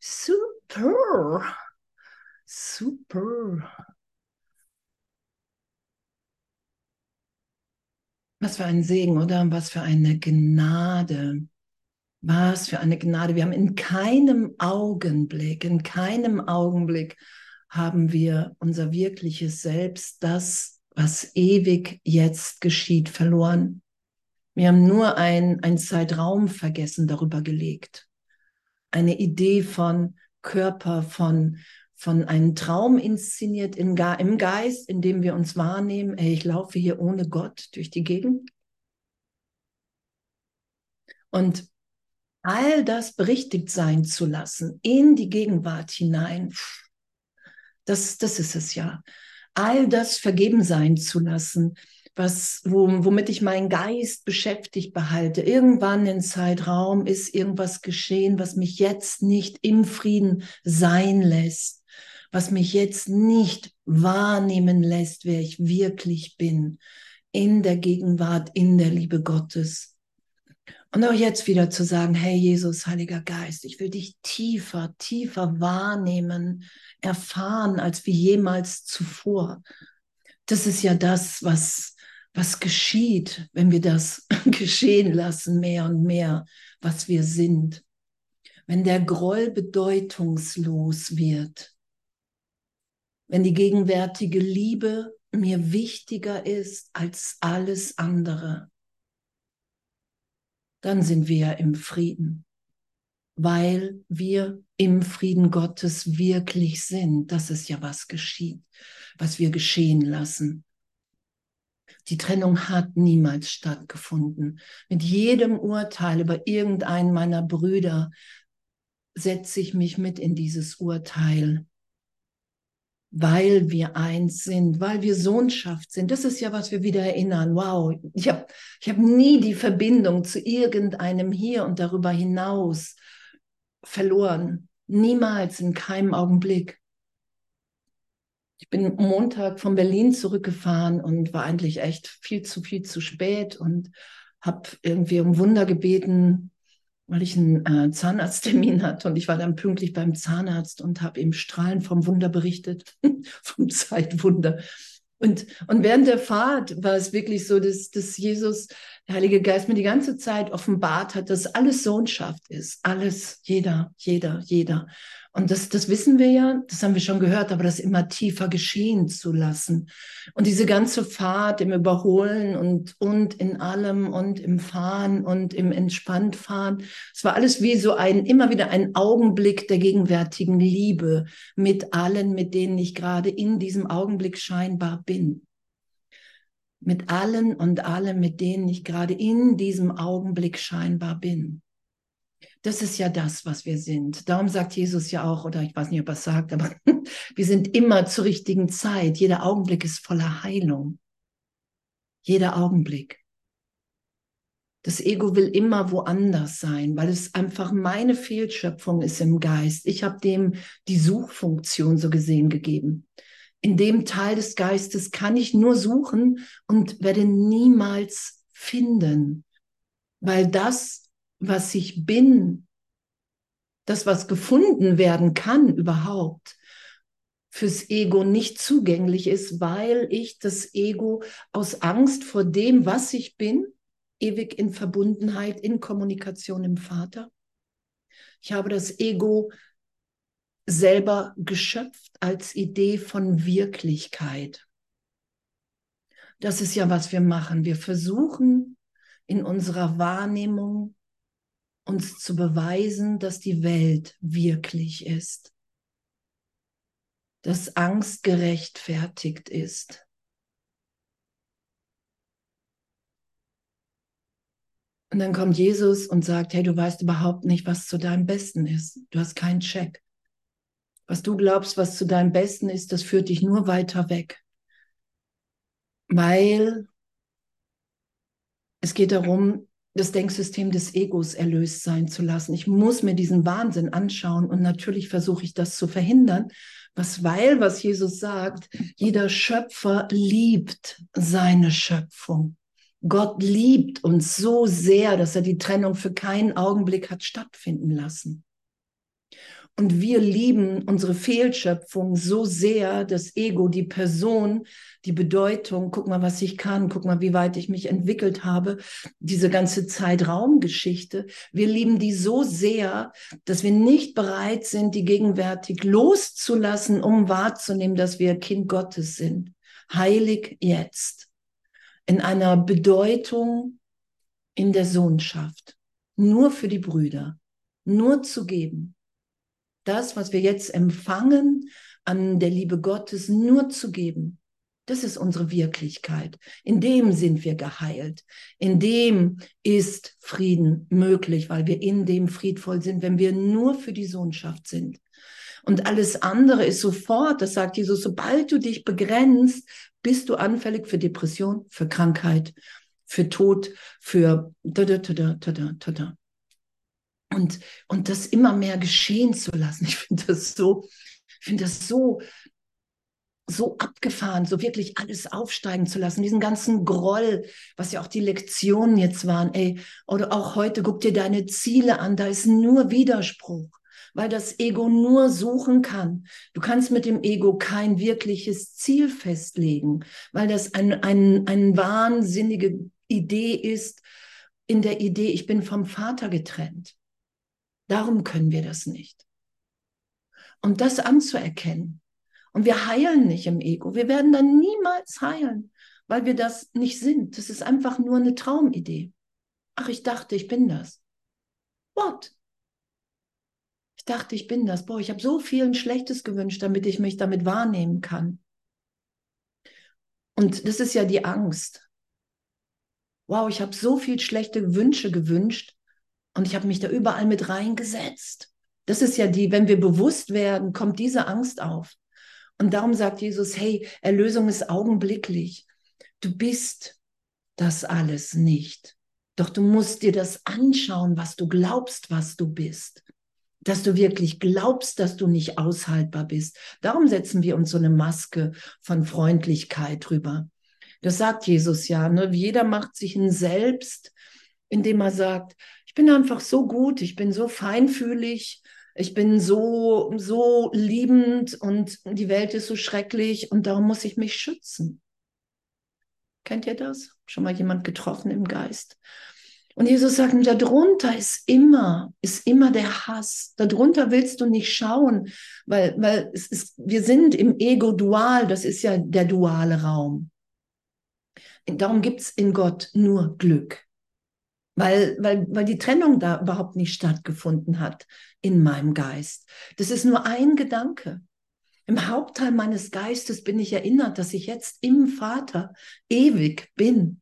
Super. Super. Was für ein Segen, oder? Was für eine Gnade. Was für eine Gnade. Wir haben in keinem Augenblick, in keinem Augenblick haben wir unser wirkliches Selbst, das, was ewig jetzt geschieht, verloren. Wir haben nur ein, ein Zeitraumvergessen darüber gelegt. Eine Idee von Körper, von, von einem Traum inszeniert in, im Geist, in dem wir uns wahrnehmen, ey, ich laufe hier ohne Gott durch die Gegend. Und all das berichtigt sein zu lassen, in die Gegenwart hinein, das, das ist es ja. All das vergeben sein zu lassen, was, womit ich meinen Geist beschäftigt behalte. Irgendwann im Zeitraum ist irgendwas geschehen, was mich jetzt nicht im Frieden sein lässt, was mich jetzt nicht wahrnehmen lässt, wer ich wirklich bin, in der Gegenwart, in der Liebe Gottes. Und auch jetzt wieder zu sagen, hey Jesus, Heiliger Geist, ich will dich tiefer, tiefer wahrnehmen, erfahren als wie jemals zuvor. Das ist ja das, was, was geschieht, wenn wir das geschehen lassen, mehr und mehr, was wir sind. Wenn der Groll bedeutungslos wird, wenn die gegenwärtige Liebe mir wichtiger ist als alles andere, dann sind wir im Frieden, weil wir im Frieden Gottes wirklich sind. Das ist ja, was geschieht, was wir geschehen lassen. Die Trennung hat niemals stattgefunden. Mit jedem Urteil über irgendeinen meiner Brüder setze ich mich mit in dieses Urteil weil wir eins sind, weil wir Sohnschaft sind. Das ist ja, was wir wieder erinnern. Wow, ich habe ich hab nie die Verbindung zu irgendeinem hier und darüber hinaus verloren. Niemals, in keinem Augenblick. Ich bin Montag von Berlin zurückgefahren und war eigentlich echt viel zu viel zu spät und habe irgendwie um Wunder gebeten, weil ich einen äh, Zahnarzttermin hatte und ich war dann pünktlich beim Zahnarzt und habe ihm strahlend vom Wunder berichtet, vom Zeitwunder. Und, und während der Fahrt war es wirklich so, dass, dass Jesus, der Heilige Geist, mir die ganze Zeit offenbart hat, dass alles Sohnschaft ist. Alles, jeder, jeder, jeder. Und das, das wissen wir ja, das haben wir schon gehört, aber das immer tiefer geschehen zu lassen. Und diese ganze Fahrt im Überholen und, und in allem und im Fahren und im Entspanntfahren, es war alles wie so ein, immer wieder ein Augenblick der gegenwärtigen Liebe mit allen, mit denen ich gerade in diesem Augenblick scheinbar bin. Mit allen und allem, mit denen ich gerade in diesem Augenblick scheinbar bin. Das ist ja das, was wir sind. Darum sagt Jesus ja auch, oder ich weiß nicht, ob er es sagt, aber wir sind immer zur richtigen Zeit. Jeder Augenblick ist voller Heilung. Jeder Augenblick. Das Ego will immer woanders sein, weil es einfach meine Fehlschöpfung ist im Geist. Ich habe dem die Suchfunktion so gesehen gegeben. In dem Teil des Geistes kann ich nur suchen und werde niemals finden, weil das was ich bin, das, was gefunden werden kann überhaupt, fürs Ego nicht zugänglich ist, weil ich das Ego aus Angst vor dem, was ich bin, ewig in Verbundenheit, in Kommunikation im Vater. Ich habe das Ego selber geschöpft als Idee von Wirklichkeit. Das ist ja, was wir machen. Wir versuchen in unserer Wahrnehmung uns zu beweisen, dass die Welt wirklich ist, dass Angst gerechtfertigt ist. Und dann kommt Jesus und sagt, hey, du weißt überhaupt nicht, was zu deinem Besten ist. Du hast keinen Check. Was du glaubst, was zu deinem Besten ist, das führt dich nur weiter weg. Weil es geht darum, das Denksystem des Egos erlöst sein zu lassen. Ich muss mir diesen Wahnsinn anschauen und natürlich versuche ich das zu verhindern. Was, weil, was Jesus sagt, jeder Schöpfer liebt seine Schöpfung. Gott liebt uns so sehr, dass er die Trennung für keinen Augenblick hat stattfinden lassen. Und wir lieben unsere Fehlschöpfung so sehr, das Ego, die Person, die Bedeutung, guck mal, was ich kann, guck mal, wie weit ich mich entwickelt habe, diese ganze Zeitraumgeschichte. Wir lieben die so sehr, dass wir nicht bereit sind, die gegenwärtig loszulassen, um wahrzunehmen, dass wir Kind Gottes sind. Heilig jetzt. In einer Bedeutung in der Sohnschaft. Nur für die Brüder. Nur zu geben das, was wir jetzt empfangen, an der Liebe Gottes nur zu geben. Das ist unsere Wirklichkeit. In dem sind wir geheilt. In dem ist Frieden möglich, weil wir in dem friedvoll sind, wenn wir nur für die Sohnschaft sind. Und alles andere ist sofort, das sagt Jesus, sobald du dich begrenzt, bist du anfällig für Depression, für Krankheit, für Tod, für da, da, da, da, da, da, da und, und das immer mehr geschehen zu lassen. Ich finde das so, finde das so, so abgefahren, so wirklich alles aufsteigen zu lassen, diesen ganzen Groll, was ja auch die Lektionen jetzt waren, ey, oder auch heute, guck dir deine Ziele an, da ist nur Widerspruch, weil das Ego nur suchen kann. Du kannst mit dem Ego kein wirkliches Ziel festlegen, weil das ein, ein, eine wahnsinnige Idee ist, in der Idee, ich bin vom Vater getrennt. Darum können wir das nicht. Und das anzuerkennen. Und wir heilen nicht im Ego. Wir werden dann niemals heilen, weil wir das nicht sind. Das ist einfach nur eine Traumidee. Ach, ich dachte, ich bin das. What? Ich dachte, ich bin das. Boah, ich habe so viel Schlechtes gewünscht, damit ich mich damit wahrnehmen kann. Und das ist ja die Angst. Wow, ich habe so viel schlechte Wünsche gewünscht, und ich habe mich da überall mit reingesetzt. Das ist ja die, wenn wir bewusst werden, kommt diese Angst auf. Und darum sagt Jesus, hey, Erlösung ist augenblicklich. Du bist das alles nicht. Doch du musst dir das anschauen, was du glaubst, was du bist. Dass du wirklich glaubst, dass du nicht aushaltbar bist. Darum setzen wir uns so eine Maske von Freundlichkeit drüber. Das sagt Jesus ja. Ne? Jeder macht sich ein Selbst, indem er sagt, ich bin einfach so gut, ich bin so feinfühlig, ich bin so, so liebend und die Welt ist so schrecklich und darum muss ich mich schützen. Kennt ihr das? Schon mal jemand getroffen im Geist? Und Jesus sagt, darunter ist immer, ist immer der Hass. Darunter willst du nicht schauen, weil, weil es ist, wir sind im Ego dual, das ist ja der duale Raum. Darum gibt es in Gott nur Glück weil, weil, weil die Trennung da überhaupt nicht stattgefunden hat in meinem Geist. Das ist nur ein Gedanke. Im Hauptteil meines Geistes bin ich erinnert, dass ich jetzt im Vater ewig bin,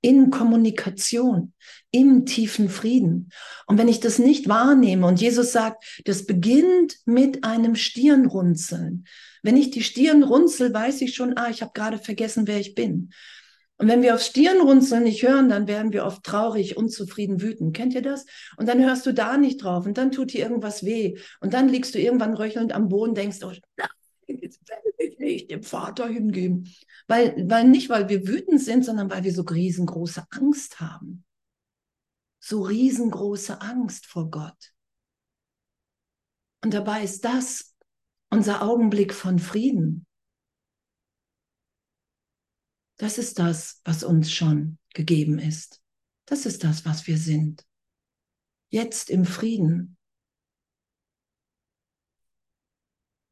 in Kommunikation, im tiefen Frieden. Und wenn ich das nicht wahrnehme und Jesus sagt, das beginnt mit einem Stirnrunzeln. Wenn ich die Stirn runzel, weiß ich schon, ah, ich habe gerade vergessen, wer ich bin. Und wenn wir auf Stirnrunzeln nicht hören, dann werden wir oft traurig, unzufrieden, wütend. Kennt ihr das? Und dann hörst du da nicht drauf und dann tut dir irgendwas weh. Und dann liegst du irgendwann röchelnd am Boden, denkst, oh, jetzt will ich nicht dem Vater hingeben. Weil, weil nicht, weil wir wütend sind, sondern weil wir so riesengroße Angst haben. So riesengroße Angst vor Gott. Und dabei ist das unser Augenblick von Frieden. Das ist das, was uns schon gegeben ist. Das ist das, was wir sind. Jetzt im Frieden.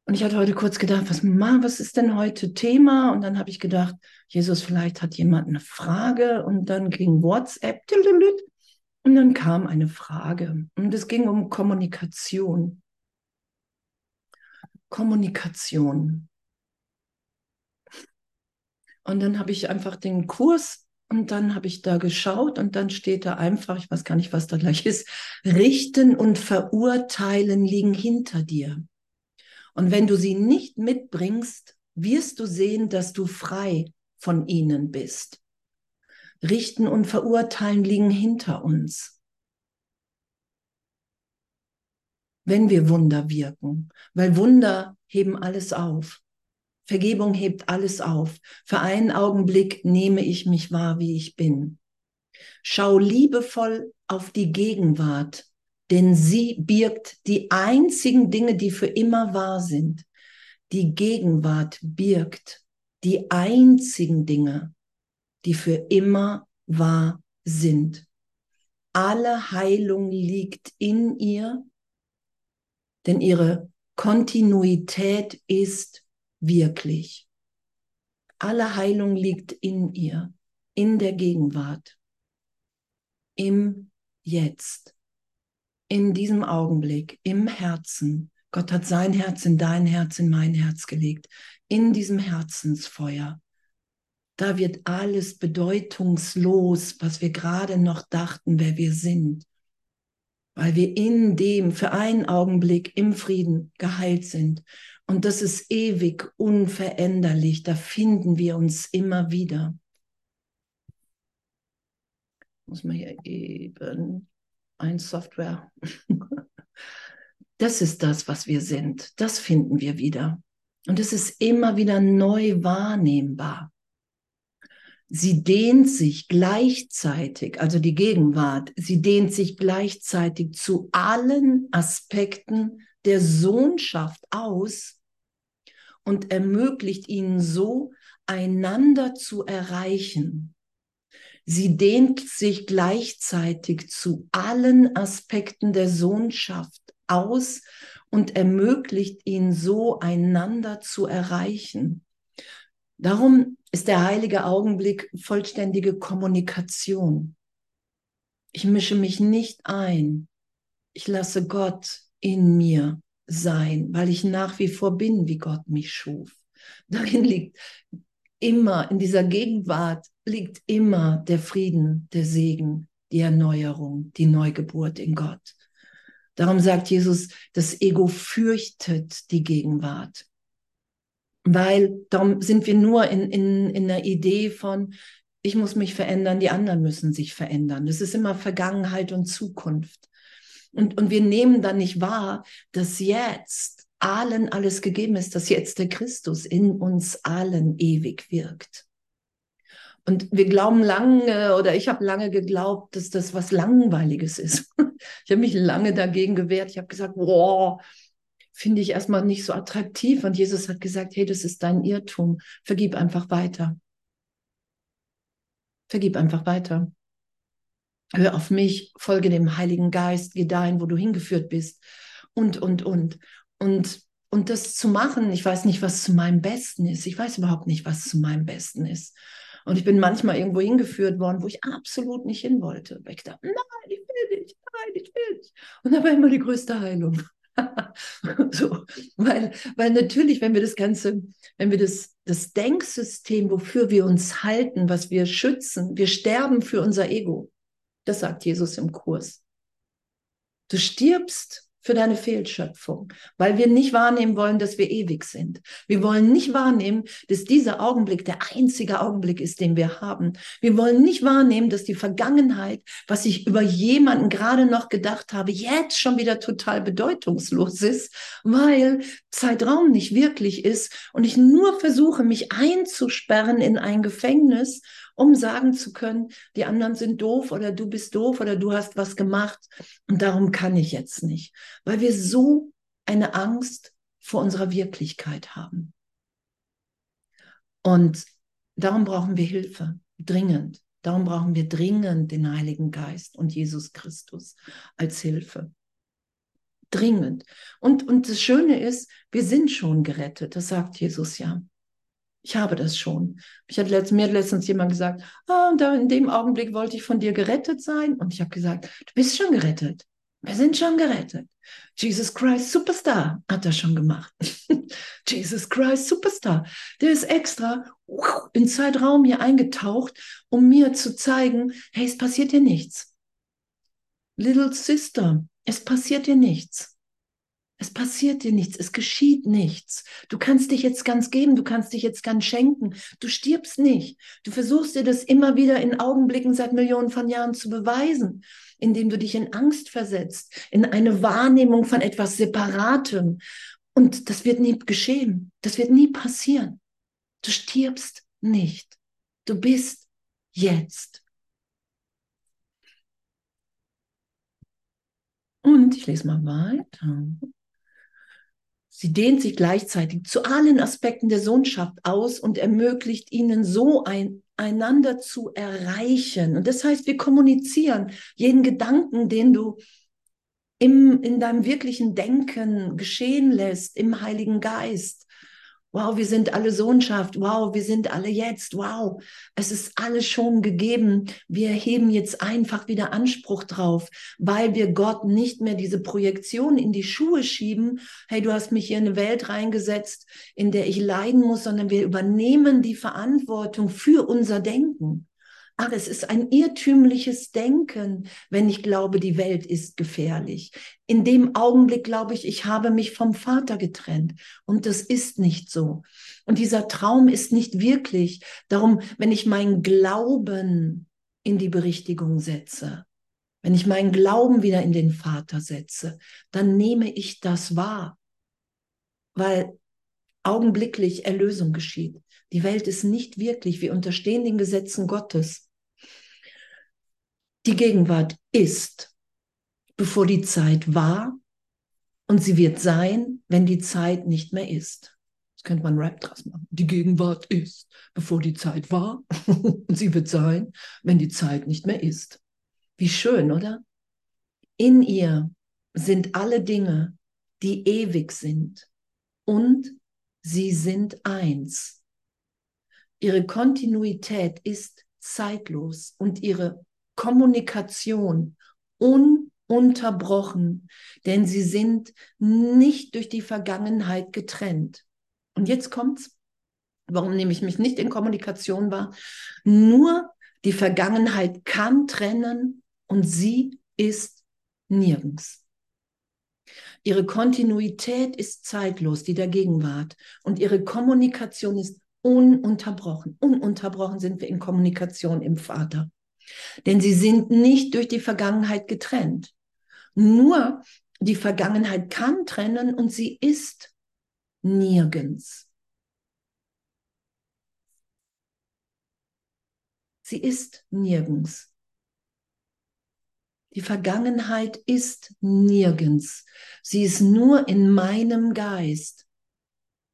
Und ich hatte heute kurz gedacht, was, was ist denn heute Thema? Und dann habe ich gedacht, Jesus, vielleicht hat jemand eine Frage. Und dann ging WhatsApp. Und dann kam eine Frage. Und es ging um Kommunikation. Kommunikation. Und dann habe ich einfach den Kurs und dann habe ich da geschaut und dann steht da einfach, ich weiß gar nicht, was da gleich ist, richten und verurteilen liegen hinter dir. Und wenn du sie nicht mitbringst, wirst du sehen, dass du frei von ihnen bist. Richten und verurteilen liegen hinter uns. Wenn wir Wunder wirken, weil Wunder heben alles auf. Vergebung hebt alles auf. Für einen Augenblick nehme ich mich wahr, wie ich bin. Schau liebevoll auf die Gegenwart, denn sie birgt die einzigen Dinge, die für immer wahr sind. Die Gegenwart birgt die einzigen Dinge, die für immer wahr sind. Alle Heilung liegt in ihr, denn ihre Kontinuität ist wirklich. Alle Heilung liegt in ihr, in der Gegenwart, im Jetzt in diesem Augenblick, im Herzen. Gott hat sein Herz in dein Herz, in mein Herz gelegt. In diesem Herzensfeuer. Da wird alles bedeutungslos, was wir gerade noch dachten, wer wir sind. Weil wir in dem für einen Augenblick im Frieden geheilt sind. Und das ist ewig unveränderlich. Da finden wir uns immer wieder. Muss man hier eben ein Software. Das ist das, was wir sind. Das finden wir wieder. Und es ist immer wieder neu wahrnehmbar. Sie dehnt sich gleichzeitig, also die Gegenwart, sie dehnt sich gleichzeitig zu allen Aspekten der Sohnschaft aus und ermöglicht ihnen so, einander zu erreichen. Sie dehnt sich gleichzeitig zu allen Aspekten der Sohnschaft aus und ermöglicht ihnen so einander zu erreichen. Darum ist der heilige Augenblick vollständige Kommunikation. Ich mische mich nicht ein. Ich lasse Gott in mir sein, weil ich nach wie vor bin, wie Gott mich schuf. Darin liegt immer, in dieser Gegenwart liegt immer der Frieden, der Segen, die Erneuerung, die Neugeburt in Gott. Darum sagt Jesus, das Ego fürchtet die Gegenwart. Weil darum sind wir nur in, in, in der Idee von, ich muss mich verändern, die anderen müssen sich verändern. Das ist immer Vergangenheit und Zukunft. Und, und wir nehmen dann nicht wahr, dass jetzt allen alles gegeben ist, dass jetzt der Christus in uns allen ewig wirkt. Und wir glauben lange, oder ich habe lange geglaubt, dass das was Langweiliges ist. Ich habe mich lange dagegen gewehrt. Ich habe gesagt, boah, finde ich erstmal nicht so attraktiv. Und Jesus hat gesagt, hey, das ist dein Irrtum. Vergib einfach weiter. Vergib einfach weiter. Hör auf mich, folge dem Heiligen Geist, geh dahin, wo du hingeführt bist. Und, und, und. Und, und das zu machen, ich weiß nicht, was zu meinem Besten ist. Ich weiß überhaupt nicht, was zu meinem Besten ist. Und ich bin manchmal irgendwo hingeführt worden, wo ich absolut nicht hin wollte. Weil ich dachte, nein, ich will nicht, nein, ich will nicht. Und da war immer die größte Heilung. so, weil, weil natürlich, wenn wir das Ganze, wenn wir das, das Denksystem, wofür wir uns halten, was wir schützen, wir sterben für unser Ego. Das sagt Jesus im Kurs. Du stirbst für deine Fehlschöpfung, weil wir nicht wahrnehmen wollen, dass wir ewig sind. Wir wollen nicht wahrnehmen, dass dieser Augenblick der einzige Augenblick ist, den wir haben. Wir wollen nicht wahrnehmen, dass die Vergangenheit, was ich über jemanden gerade noch gedacht habe, jetzt schon wieder total bedeutungslos ist, weil Zeitraum nicht wirklich ist und ich nur versuche, mich einzusperren in ein Gefängnis um sagen zu können, die anderen sind doof oder du bist doof oder du hast was gemacht und darum kann ich jetzt nicht, weil wir so eine Angst vor unserer Wirklichkeit haben. Und darum brauchen wir Hilfe, dringend. Darum brauchen wir dringend den Heiligen Geist und Jesus Christus als Hilfe. Dringend. Und, und das Schöne ist, wir sind schon gerettet, das sagt Jesus ja. Ich habe das schon. Ich hat letzt, mir hat letztens jemand gesagt, ah, da in dem Augenblick wollte ich von dir gerettet sein. Und ich habe gesagt, du bist schon gerettet. Wir sind schon gerettet. Jesus Christ Superstar hat das schon gemacht. Jesus Christ Superstar. Der ist extra in Zeitraum hier eingetaucht, um mir zu zeigen, hey, es passiert dir nichts. Little Sister, es passiert dir nichts. Es passiert dir nichts, es geschieht nichts. Du kannst dich jetzt ganz geben, du kannst dich jetzt ganz schenken. Du stirbst nicht. Du versuchst dir das immer wieder in Augenblicken seit Millionen von Jahren zu beweisen, indem du dich in Angst versetzt, in eine Wahrnehmung von etwas Separatem. Und das wird nie geschehen. Das wird nie passieren. Du stirbst nicht. Du bist jetzt. Und ich lese mal weiter. Sie dehnt sich gleichzeitig zu allen Aspekten der Sohnschaft aus und ermöglicht ihnen so ein, einander zu erreichen. Und das heißt, wir kommunizieren jeden Gedanken, den du im, in deinem wirklichen Denken geschehen lässt, im Heiligen Geist. Wow, wir sind alle Sohnschaft. Wow, wir sind alle jetzt. Wow, es ist alles schon gegeben. Wir heben jetzt einfach wieder Anspruch drauf, weil wir Gott nicht mehr diese Projektion in die Schuhe schieben. Hey, du hast mich hier in eine Welt reingesetzt, in der ich leiden muss, sondern wir übernehmen die Verantwortung für unser Denken. Ach, es ist ein irrtümliches Denken, wenn ich glaube, die Welt ist gefährlich. In dem Augenblick glaube ich, ich habe mich vom Vater getrennt. Und das ist nicht so. Und dieser Traum ist nicht wirklich. Darum, wenn ich meinen Glauben in die Berichtigung setze, wenn ich meinen Glauben wieder in den Vater setze, dann nehme ich das wahr. Weil augenblicklich Erlösung geschieht. Die Welt ist nicht wirklich, wir unterstehen den Gesetzen Gottes. Die Gegenwart ist, bevor die Zeit war und sie wird sein, wenn die Zeit nicht mehr ist. Das könnte man Rap draus machen. Die Gegenwart ist, bevor die Zeit war und sie wird sein, wenn die Zeit nicht mehr ist. Wie schön, oder? In ihr sind alle Dinge, die ewig sind und sie sind eins. Ihre Kontinuität ist zeitlos und ihre Kommunikation ununterbrochen, denn sie sind nicht durch die Vergangenheit getrennt. Und jetzt kommt's. Warum nehme ich mich nicht in Kommunikation wahr? Nur die Vergangenheit kann trennen und sie ist nirgends. Ihre Kontinuität ist zeitlos, die der Gegenwart. Und ihre Kommunikation ist ununterbrochen. Ununterbrochen sind wir in Kommunikation im Vater. Denn sie sind nicht durch die Vergangenheit getrennt. Nur die Vergangenheit kann trennen und sie ist nirgends. Sie ist nirgends. Die Vergangenheit ist nirgends. Sie ist nur in meinem Geist.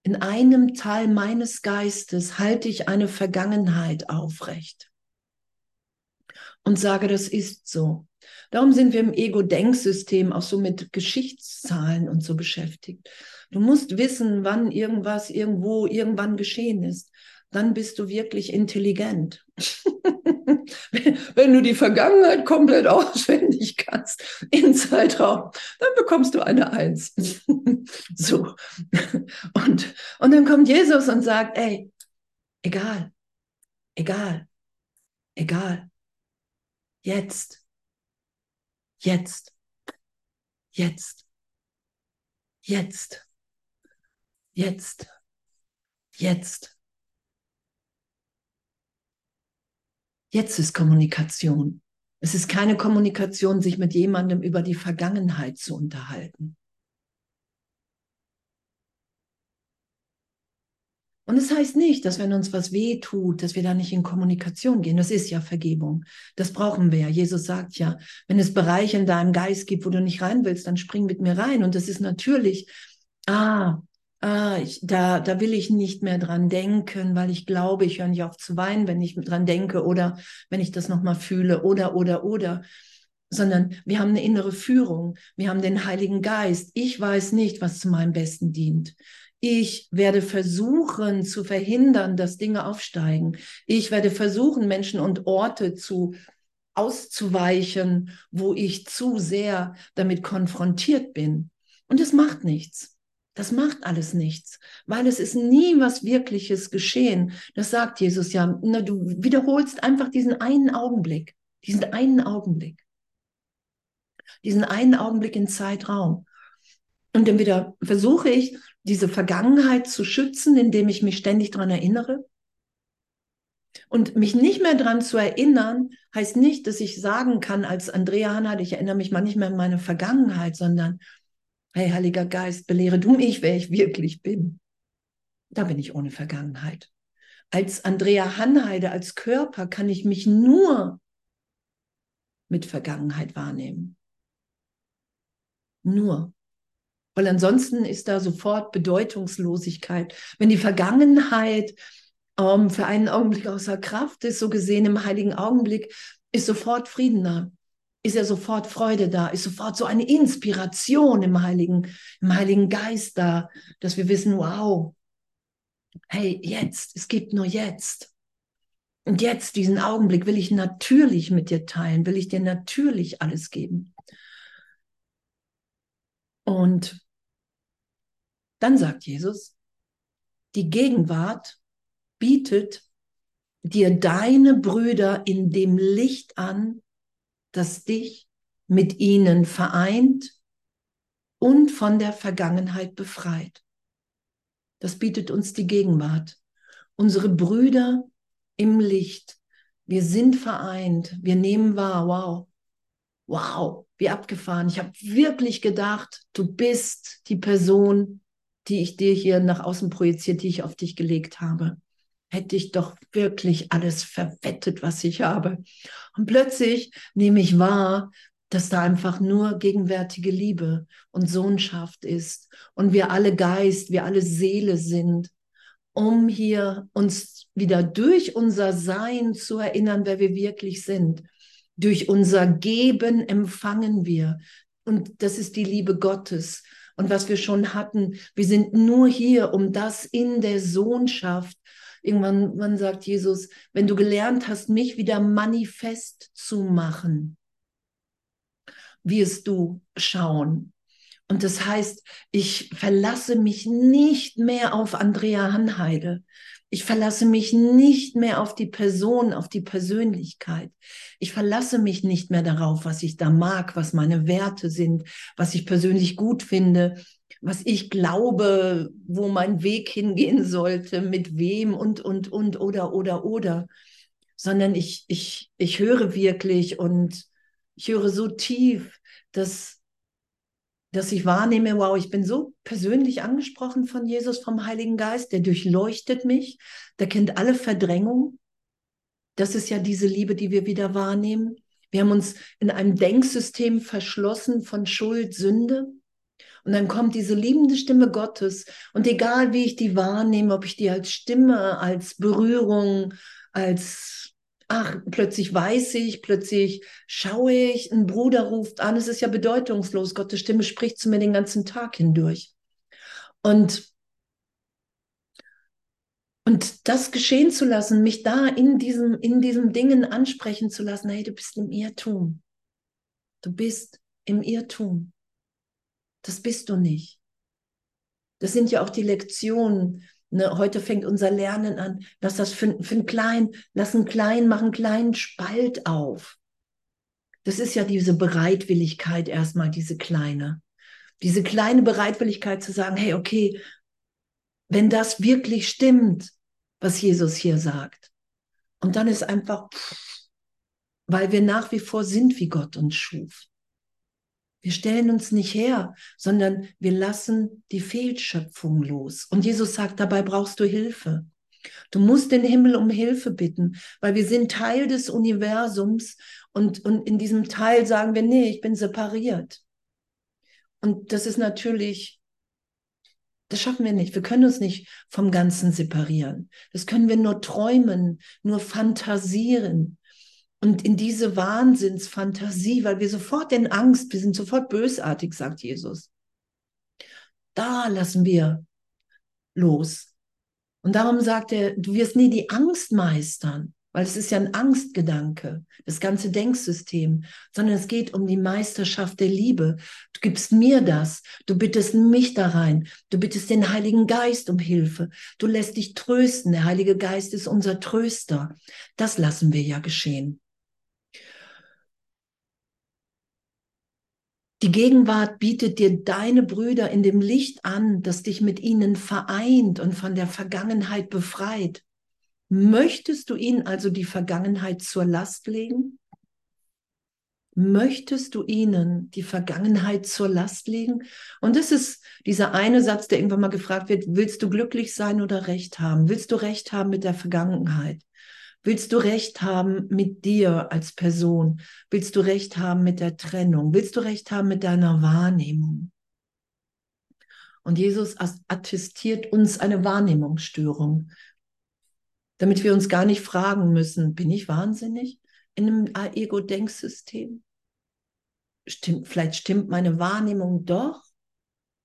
In einem Teil meines Geistes halte ich eine Vergangenheit aufrecht und sage, das ist so. Darum sind wir im Ego-Denksystem auch so mit Geschichtszahlen und so beschäftigt. Du musst wissen, wann irgendwas irgendwo irgendwann geschehen ist. Dann bist du wirklich intelligent. Wenn du die Vergangenheit komplett auswendig kannst in Zeitraum, dann bekommst du eine Eins. so. Und, und dann kommt Jesus und sagt, ey, egal, egal, egal. Jetzt. Jetzt. Jetzt. Jetzt. Jetzt. Jetzt. Jetzt ist Kommunikation. Es ist keine Kommunikation, sich mit jemandem über die Vergangenheit zu unterhalten. Und es das heißt nicht, dass wenn uns was weh tut, dass wir da nicht in Kommunikation gehen. Das ist ja Vergebung. Das brauchen wir ja. Jesus sagt ja, wenn es Bereiche in deinem Geist gibt, wo du nicht rein willst, dann spring mit mir rein. Und das ist natürlich, ah, ah, ich, da, da will ich nicht mehr dran denken, weil ich glaube, ich höre nicht auf zu weinen, wenn ich dran denke oder wenn ich das nochmal fühle oder, oder, oder sondern wir haben eine innere Führung, wir haben den Heiligen Geist. Ich weiß nicht, was zu meinem Besten dient. Ich werde versuchen zu verhindern, dass Dinge aufsteigen. Ich werde versuchen, Menschen und Orte zu auszuweichen, wo ich zu sehr damit konfrontiert bin. Und es macht nichts. Das macht alles nichts, weil es ist nie was Wirkliches geschehen. Das sagt Jesus ja. Na, du wiederholst einfach diesen einen Augenblick, diesen einen Augenblick, diesen einen Augenblick in Zeitraum. Und dann wieder versuche ich, diese Vergangenheit zu schützen, indem ich mich ständig daran erinnere. Und mich nicht mehr daran zu erinnern, heißt nicht, dass ich sagen kann als Andrea Hannah, ich erinnere mich mal nicht mehr an meine Vergangenheit, sondern, hey, Heiliger Geist, belehre du mich, wer ich wirklich bin. Da bin ich ohne Vergangenheit. Als Andrea Hanheide, als Körper kann ich mich nur mit Vergangenheit wahrnehmen. Nur. Weil ansonsten ist da sofort Bedeutungslosigkeit. Wenn die Vergangenheit ähm, für einen Augenblick außer Kraft ist, so gesehen im heiligen Augenblick, ist sofort Frieden da, ist ja sofort Freude da, ist sofort so eine Inspiration im Heiligen, im Heiligen Geist da, dass wir wissen, wow, hey, jetzt, es gibt nur jetzt. Und jetzt, diesen Augenblick, will ich natürlich mit dir teilen, will ich dir natürlich alles geben. Und dann sagt Jesus, die Gegenwart bietet dir deine Brüder in dem Licht an, das dich mit ihnen vereint und von der Vergangenheit befreit. Das bietet uns die Gegenwart. Unsere Brüder im Licht. Wir sind vereint. Wir nehmen wahr. Wow. Wow. Wie abgefahren. Ich habe wirklich gedacht, du bist die Person, die ich dir hier nach außen projiziert, die ich auf dich gelegt habe hätte ich doch wirklich alles verwettet, was ich habe. Und plötzlich nehme ich wahr, dass da einfach nur gegenwärtige Liebe und Sohnschaft ist und wir alle Geist, wir alle Seele sind, um hier uns wieder durch unser Sein zu erinnern, wer wir wirklich sind. Durch unser Geben empfangen wir. Und das ist die Liebe Gottes. Und was wir schon hatten, wir sind nur hier, um das in der Sohnschaft Irgendwann man sagt Jesus, wenn du gelernt hast, mich wieder manifest zu machen, wirst du schauen. Und das heißt, ich verlasse mich nicht mehr auf Andrea Hanheide. Ich verlasse mich nicht mehr auf die Person, auf die Persönlichkeit. Ich verlasse mich nicht mehr darauf, was ich da mag, was meine Werte sind, was ich persönlich gut finde, was ich glaube, wo mein Weg hingehen sollte, mit wem und, und, und, oder, oder, oder, sondern ich, ich, ich höre wirklich und ich höre so tief, dass, dass ich wahrnehme, wow, ich bin so persönlich angesprochen von Jesus, vom Heiligen Geist, der durchleuchtet mich, der kennt alle Verdrängungen. Das ist ja diese Liebe, die wir wieder wahrnehmen. Wir haben uns in einem Denksystem verschlossen von Schuld, Sünde. Und dann kommt diese liebende Stimme Gottes. Und egal wie ich die wahrnehme, ob ich die als Stimme, als Berührung, als, ach, plötzlich weiß ich, plötzlich schaue ich, ein Bruder ruft an, es ist ja bedeutungslos. Gottes Stimme spricht zu mir den ganzen Tag hindurch. Und und das geschehen zu lassen, mich da in diesem, in diesem Dingen ansprechen zu lassen, hey, du bist im Irrtum. Du bist im Irrtum. Das bist du nicht. Das sind ja auch die Lektionen. Ne? Heute fängt unser Lernen an. Lass das für, für einen kleinen, lass einen kleinen, mach einen kleinen Spalt auf. Das ist ja diese Bereitwilligkeit erstmal, diese kleine. Diese kleine Bereitwilligkeit zu sagen, hey, okay, wenn das wirklich stimmt, was Jesus hier sagt. Und dann ist einfach, weil wir nach wie vor sind, wie Gott uns schuf. Wir stellen uns nicht her, sondern wir lassen die Fehlschöpfung los. Und Jesus sagt, dabei brauchst du Hilfe. Du musst den Himmel um Hilfe bitten, weil wir sind Teil des Universums und, und in diesem Teil sagen wir, nee, ich bin separiert. Und das ist natürlich, das schaffen wir nicht. Wir können uns nicht vom Ganzen separieren. Das können wir nur träumen, nur fantasieren und in diese Wahnsinnsfantasie, weil wir sofort in Angst, wir sind sofort bösartig, sagt Jesus. Da lassen wir los. Und darum sagt er, du wirst nie die Angst meistern, weil es ist ja ein Angstgedanke, das ganze Denksystem, sondern es geht um die Meisterschaft der Liebe. Du gibst mir das, du bittest mich da rein, du bittest den Heiligen Geist um Hilfe, du lässt dich trösten, der Heilige Geist ist unser Tröster. Das lassen wir ja geschehen. Die Gegenwart bietet dir deine Brüder in dem Licht an, das dich mit ihnen vereint und von der Vergangenheit befreit. Möchtest du ihnen also die Vergangenheit zur Last legen? Möchtest du ihnen die Vergangenheit zur Last legen? Und das ist dieser eine Satz, der irgendwann mal gefragt wird, willst du glücklich sein oder recht haben? Willst du recht haben mit der Vergangenheit? Willst du Recht haben mit dir als Person? Willst du Recht haben mit der Trennung? Willst du Recht haben mit deiner Wahrnehmung? Und Jesus attestiert uns eine Wahrnehmungsstörung, damit wir uns gar nicht fragen müssen, bin ich wahnsinnig in einem Ego-Denksystem? Stimmt, vielleicht stimmt meine Wahrnehmung doch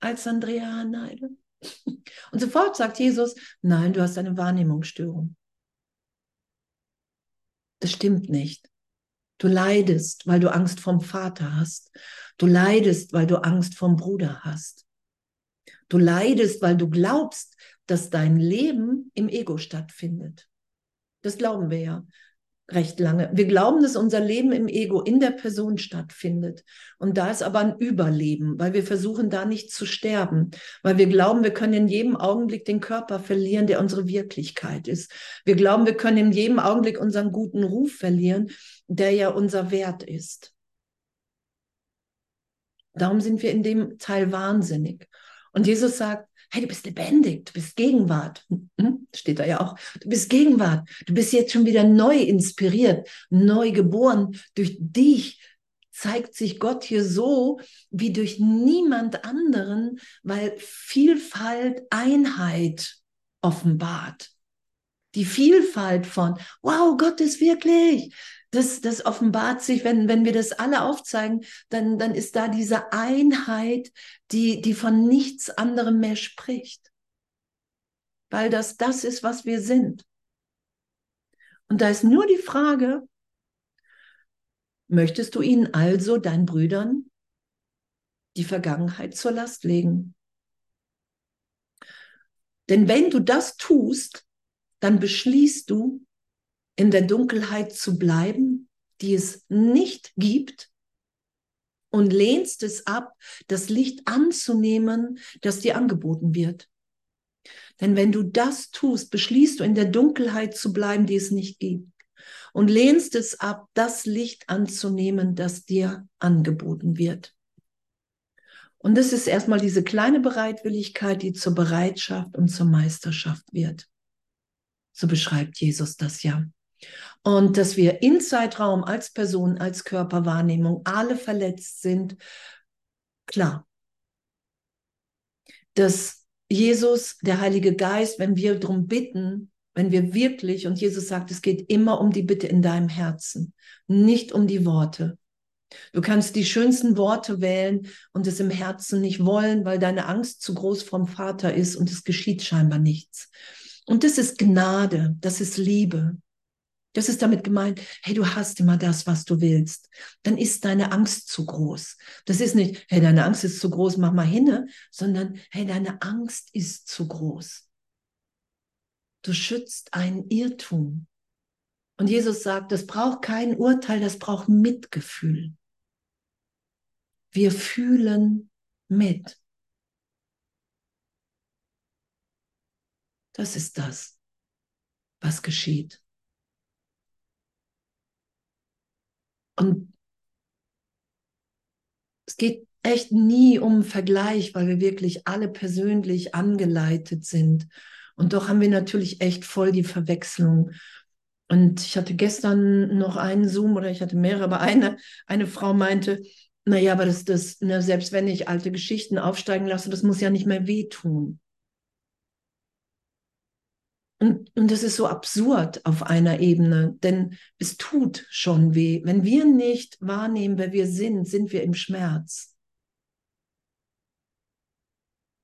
als Andrea Haneide. Und sofort sagt Jesus, nein, du hast eine Wahrnehmungsstörung. Das stimmt nicht. Du leidest, weil du Angst vom Vater hast. Du leidest, weil du Angst vom Bruder hast. Du leidest, weil du glaubst, dass dein Leben im Ego stattfindet. Das glauben wir ja recht lange. Wir glauben, dass unser Leben im Ego in der Person stattfindet. Und da ist aber ein Überleben, weil wir versuchen da nicht zu sterben, weil wir glauben, wir können in jedem Augenblick den Körper verlieren, der unsere Wirklichkeit ist. Wir glauben, wir können in jedem Augenblick unseren guten Ruf verlieren, der ja unser Wert ist. Darum sind wir in dem Teil wahnsinnig. Und Jesus sagt, hey, du bist lebendig, du bist Gegenwart. Hm? Steht da ja auch. Du bist Gegenwart. Du bist jetzt schon wieder neu inspiriert, neu geboren. Durch dich zeigt sich Gott hier so wie durch niemand anderen, weil Vielfalt Einheit offenbart. Die Vielfalt von, wow, Gott ist wirklich, das, das offenbart sich, wenn, wenn wir das alle aufzeigen, dann, dann ist da diese Einheit, die, die von nichts anderem mehr spricht. Weil das das ist, was wir sind. Und da ist nur die Frage, möchtest du ihnen also, deinen Brüdern, die Vergangenheit zur Last legen? Denn wenn du das tust, dann beschließt du, in der Dunkelheit zu bleiben, die es nicht gibt, und lehnst es ab, das Licht anzunehmen, das dir angeboten wird. Denn wenn du das tust, beschließt du in der Dunkelheit zu bleiben, die es nicht gibt, und lehnst es ab, das Licht anzunehmen, das dir angeboten wird. Und das ist erstmal diese kleine Bereitwilligkeit, die zur Bereitschaft und zur Meisterschaft wird. So beschreibt Jesus das ja. Und dass wir in Zeitraum als Person, als Körperwahrnehmung alle verletzt sind, klar. Dass Jesus, der Heilige Geist, wenn wir darum bitten, wenn wir wirklich, und Jesus sagt, es geht immer um die Bitte in deinem Herzen, nicht um die Worte. Du kannst die schönsten Worte wählen und es im Herzen nicht wollen, weil deine Angst zu groß vom Vater ist und es geschieht scheinbar nichts. Und das ist Gnade, das ist Liebe. Das ist damit gemeint, hey, du hast immer das, was du willst. Dann ist deine Angst zu groß. Das ist nicht, hey, deine Angst ist zu groß, mach mal hinne, sondern, hey, deine Angst ist zu groß. Du schützt einen Irrtum. Und Jesus sagt, das braucht kein Urteil, das braucht Mitgefühl. Wir fühlen mit. Das ist das, was geschieht. Und es geht echt nie um Vergleich, weil wir wirklich alle persönlich angeleitet sind. Und doch haben wir natürlich echt voll die Verwechslung. Und ich hatte gestern noch einen Zoom oder ich hatte mehrere, aber eine, eine Frau meinte, naja, aber das, das, ne, selbst wenn ich alte Geschichten aufsteigen lasse, das muss ja nicht mehr wehtun. Und, und das ist so absurd auf einer Ebene, denn es tut schon weh. Wenn wir nicht wahrnehmen, wer wir sind, sind wir im Schmerz.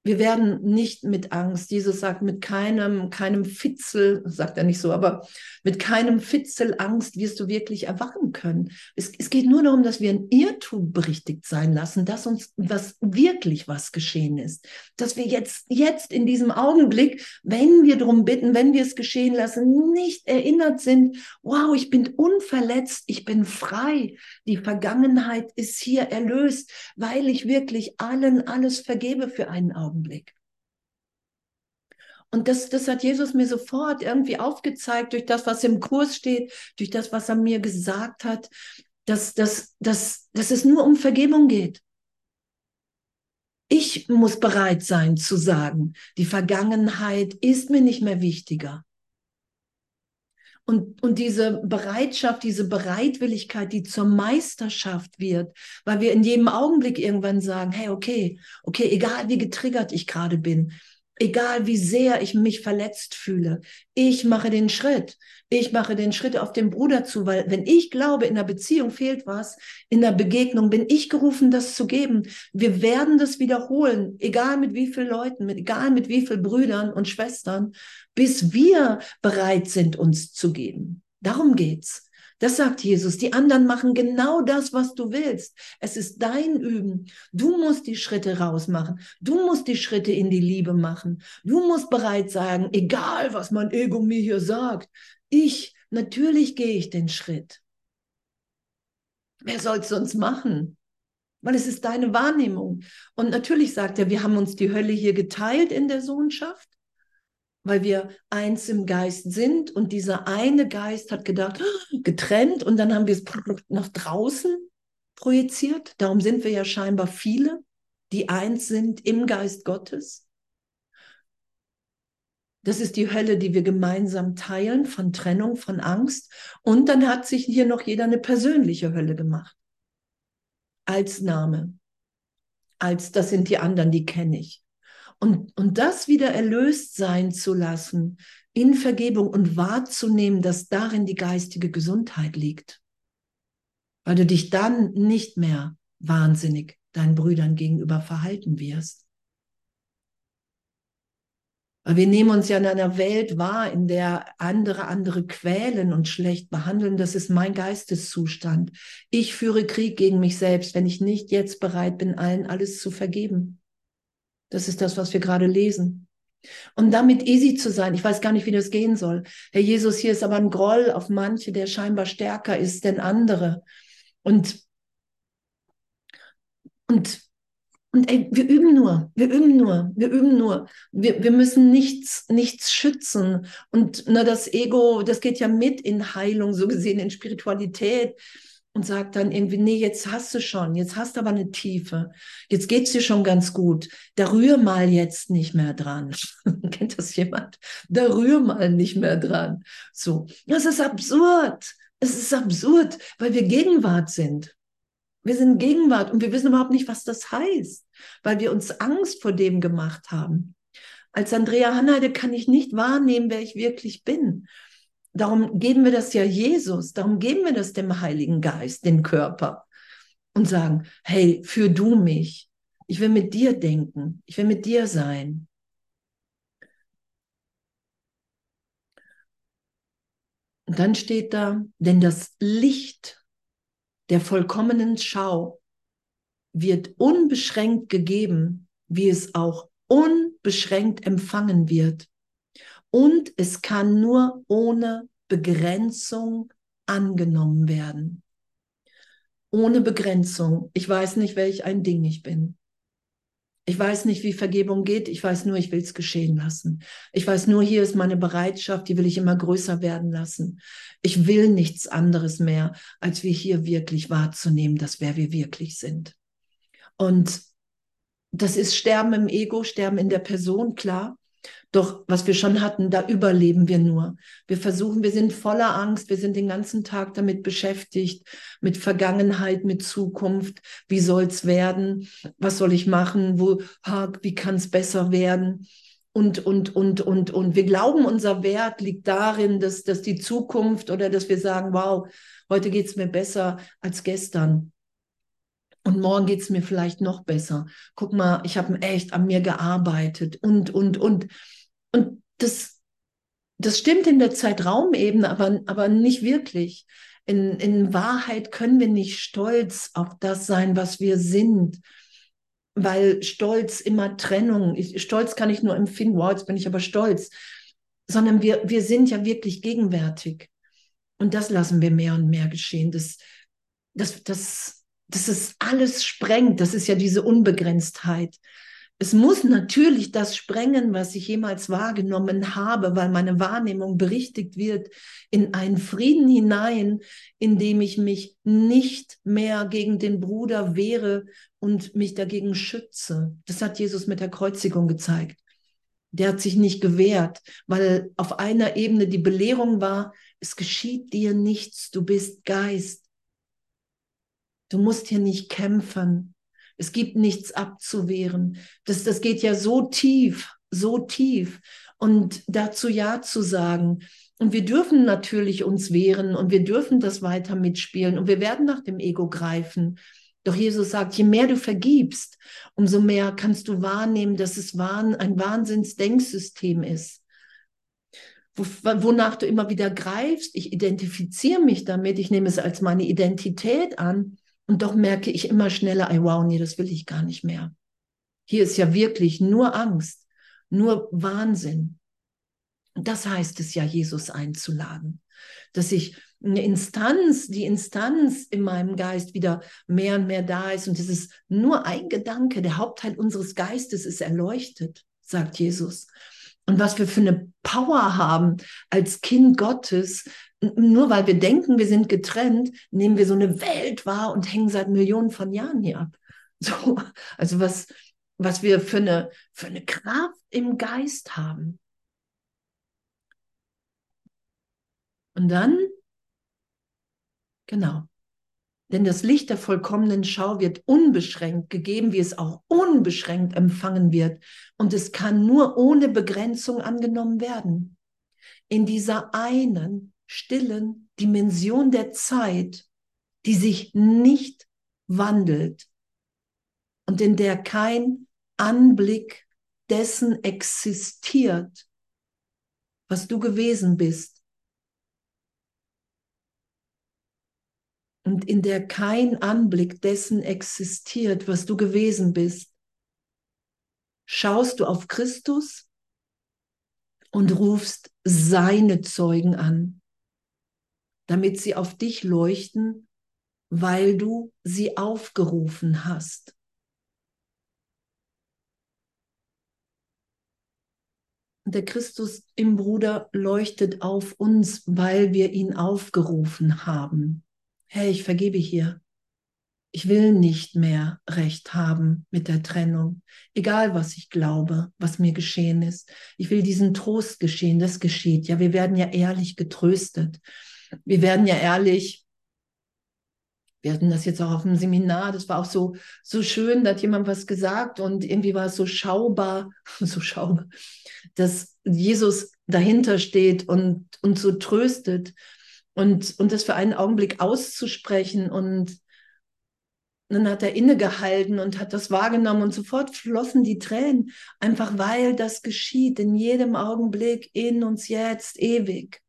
Wir werden nicht mit Angst, Jesus sagt, mit keinem, keinem Fitzel, sagt er nicht so, aber mit keinem Fitzel Angst wirst du wirklich erwachen können. Es, es geht nur darum, dass wir ein Irrtum berichtigt sein lassen, dass uns was wirklich was geschehen ist. Dass wir jetzt, jetzt in diesem Augenblick, wenn wir darum bitten, wenn wir es geschehen lassen, nicht erinnert sind, wow, ich bin unverletzt, ich bin frei. Die Vergangenheit ist hier erlöst, weil ich wirklich allen alles vergebe für einen Augenblick. Augenblick. Und das, das hat Jesus mir sofort irgendwie aufgezeigt durch das, was im Kurs steht, durch das, was er mir gesagt hat, dass, dass, dass, dass es nur um Vergebung geht. Ich muss bereit sein zu sagen, die Vergangenheit ist mir nicht mehr wichtiger. Und, und diese Bereitschaft, diese Bereitwilligkeit, die zur Meisterschaft wird, weil wir in jedem Augenblick irgendwann sagen, hey, okay, okay, egal wie getriggert ich gerade bin, egal wie sehr ich mich verletzt fühle, ich mache den Schritt. Ich mache den Schritt auf den Bruder zu, weil wenn ich glaube, in der Beziehung fehlt was, in der Begegnung bin ich gerufen, das zu geben. Wir werden das wiederholen, egal mit wie vielen Leuten, mit, egal mit wie vielen Brüdern und Schwestern, bis wir bereit sind, uns zu geben. Darum geht's. Das sagt Jesus. Die anderen machen genau das, was du willst. Es ist dein Üben. Du musst die Schritte rausmachen. Du musst die Schritte in die Liebe machen. Du musst bereit sagen, egal was mein Ego mir hier sagt. Ich, natürlich gehe ich den Schritt. Wer soll es sonst machen? Weil es ist deine Wahrnehmung. Und natürlich sagt er, wir haben uns die Hölle hier geteilt in der Sohnschaft weil wir eins im Geist sind und dieser eine Geist hat gedacht, getrennt und dann haben wir es nach draußen projiziert. Darum sind wir ja scheinbar viele, die eins sind im Geist Gottes. Das ist die Hölle, die wir gemeinsam teilen, von Trennung, von Angst. Und dann hat sich hier noch jeder eine persönliche Hölle gemacht. Als Name. Als, das sind die anderen, die kenne ich. Und, und das wieder erlöst sein zu lassen in Vergebung und wahrzunehmen, dass darin die geistige Gesundheit liegt. Weil du dich dann nicht mehr wahnsinnig deinen Brüdern gegenüber verhalten wirst. Weil wir nehmen uns ja in einer Welt wahr, in der andere andere quälen und schlecht behandeln. Das ist mein Geisteszustand. Ich führe Krieg gegen mich selbst, wenn ich nicht jetzt bereit bin, allen alles zu vergeben. Das ist das, was wir gerade lesen. Und damit easy zu sein, ich weiß gar nicht, wie das gehen soll. Herr Jesus, hier ist aber ein Groll auf manche, der scheinbar stärker ist denn andere. Und, und, und ey, wir üben nur, wir üben nur, wir üben nur. Wir, wir müssen nichts, nichts schützen. Und na, das Ego, das geht ja mit in Heilung, so gesehen, in Spiritualität und sagt dann irgendwie, nee, jetzt hast du schon, jetzt hast du aber eine Tiefe, jetzt geht's dir schon ganz gut, da rühr mal jetzt nicht mehr dran. Kennt das jemand? Da rühr mal nicht mehr dran. So, das ist absurd. Es ist absurd, weil wir Gegenwart sind. Wir sind Gegenwart und wir wissen überhaupt nicht, was das heißt, weil wir uns Angst vor dem gemacht haben. Als Andrea Hanheide kann ich nicht wahrnehmen, wer ich wirklich bin. Darum geben wir das ja Jesus, darum geben wir das dem Heiligen Geist, dem Körper und sagen, hey, für du mich. Ich will mit dir denken, ich will mit dir sein. Und dann steht da, denn das Licht der vollkommenen Schau wird unbeschränkt gegeben, wie es auch unbeschränkt empfangen wird und es kann nur ohne Begrenzung angenommen werden. Ohne Begrenzung. Ich weiß nicht, welch ein Ding ich bin. Ich weiß nicht, wie Vergebung geht. Ich weiß nur, ich will es geschehen lassen. Ich weiß nur, hier ist meine Bereitschaft, die will ich immer größer werden lassen. Ich will nichts anderes mehr, als wir hier wirklich wahrzunehmen, dass wer wir wirklich sind. Und das ist Sterben im Ego, Sterben in der Person, klar. Doch was wir schon hatten, da überleben wir nur. Wir versuchen, wir sind voller Angst, wir sind den ganzen Tag damit beschäftigt, mit Vergangenheit, mit Zukunft. Wie soll's werden? Was soll ich machen? Wo, ha, wie kann es besser werden? Und, und, und, und, und wir glauben, unser Wert liegt darin, dass, dass die Zukunft oder dass wir sagen, wow, heute geht's mir besser als gestern. Und morgen geht es mir vielleicht noch besser. Guck mal, ich habe echt an mir gearbeitet und, und, und. Und das, das stimmt in der Zeitraumebene, aber, aber nicht wirklich. In, in Wahrheit können wir nicht stolz auf das sein, was wir sind, weil Stolz immer Trennung, ich, Stolz kann ich nur empfinden, wow, jetzt bin ich aber stolz, sondern wir, wir sind ja wirklich gegenwärtig. Und das lassen wir mehr und mehr geschehen. Das, das, das, das ist alles sprengt. Das ist ja diese Unbegrenztheit es muss natürlich das sprengen, was ich jemals wahrgenommen habe, weil meine Wahrnehmung berichtigt wird in einen Frieden hinein, in dem ich mich nicht mehr gegen den Bruder wehre und mich dagegen schütze. Das hat Jesus mit der Kreuzigung gezeigt. Der hat sich nicht gewehrt, weil auf einer Ebene die Belehrung war, es geschieht dir nichts, du bist Geist. Du musst hier nicht kämpfen. Es gibt nichts abzuwehren. Das, das geht ja so tief, so tief. Und dazu Ja zu sagen. Und wir dürfen natürlich uns wehren und wir dürfen das weiter mitspielen und wir werden nach dem Ego greifen. Doch Jesus sagt, je mehr du vergibst, umso mehr kannst du wahrnehmen, dass es ein Wahnsinnsdenksystem ist wonach du immer wieder greifst. Ich identifiziere mich damit, ich nehme es als meine Identität an und doch merke ich immer schneller, ey, wow, nee, das will ich gar nicht mehr. Hier ist ja wirklich nur Angst, nur Wahnsinn. Das heißt es ja, Jesus einzuladen, dass ich eine Instanz, die Instanz in meinem Geist wieder mehr und mehr da ist und es ist nur ein Gedanke, der Hauptteil unseres Geistes ist erleuchtet, sagt Jesus und was wir für eine Power haben als Kind Gottes. Nur weil wir denken, wir sind getrennt, nehmen wir so eine Welt wahr und hängen seit Millionen von Jahren hier ab. So, also was, was wir für eine, für eine Kraft im Geist haben. Und dann, genau, denn das Licht der vollkommenen Schau wird unbeschränkt gegeben, wie es auch unbeschränkt empfangen wird. Und es kann nur ohne Begrenzung angenommen werden. In dieser einen stillen Dimension der Zeit, die sich nicht wandelt und in der kein Anblick dessen existiert, was du gewesen bist und in der kein Anblick dessen existiert, was du gewesen bist, schaust du auf Christus und rufst seine Zeugen an, damit sie auf dich leuchten, weil du sie aufgerufen hast. Der Christus im Bruder leuchtet auf uns, weil wir ihn aufgerufen haben hey, ich vergebe hier. Ich will nicht mehr Recht haben mit der Trennung, egal was ich glaube, was mir geschehen ist. Ich will diesen Trost geschehen, das geschieht. Ja, wir werden ja ehrlich getröstet. Wir werden ja ehrlich wir hatten das jetzt auch auf dem Seminar, das war auch so, so schön, da hat jemand was gesagt und irgendwie war es so schaubar, so schaubar, dass Jesus dahinter steht und, und so tröstet. Und, und das für einen Augenblick auszusprechen und dann hat er innegehalten und hat das wahrgenommen und sofort flossen die Tränen, einfach weil das geschieht in jedem Augenblick, in uns jetzt, ewig.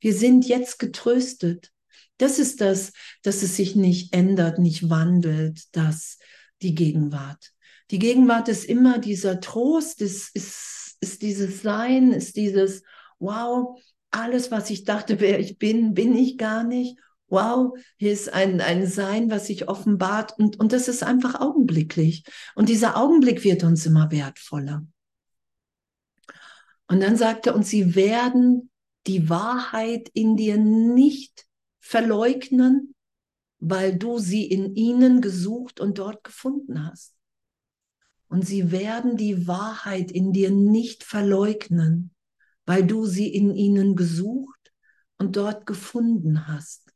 Wir sind jetzt getröstet. Das ist das, dass es sich nicht ändert, nicht wandelt, das die Gegenwart. Die Gegenwart ist immer dieser Trost, ist, ist, ist dieses Sein, ist dieses, wow, alles, was ich dachte, wer ich bin, bin ich gar nicht. Wow, hier ist ein, ein Sein, was sich offenbart und, und das ist einfach augenblicklich. Und dieser Augenblick wird uns immer wertvoller. Und dann sagt er, und sie werden die Wahrheit in dir nicht verleugnen, weil du sie in ihnen gesucht und dort gefunden hast. Und sie werden die Wahrheit in dir nicht verleugnen, weil du sie in ihnen gesucht und dort gefunden hast.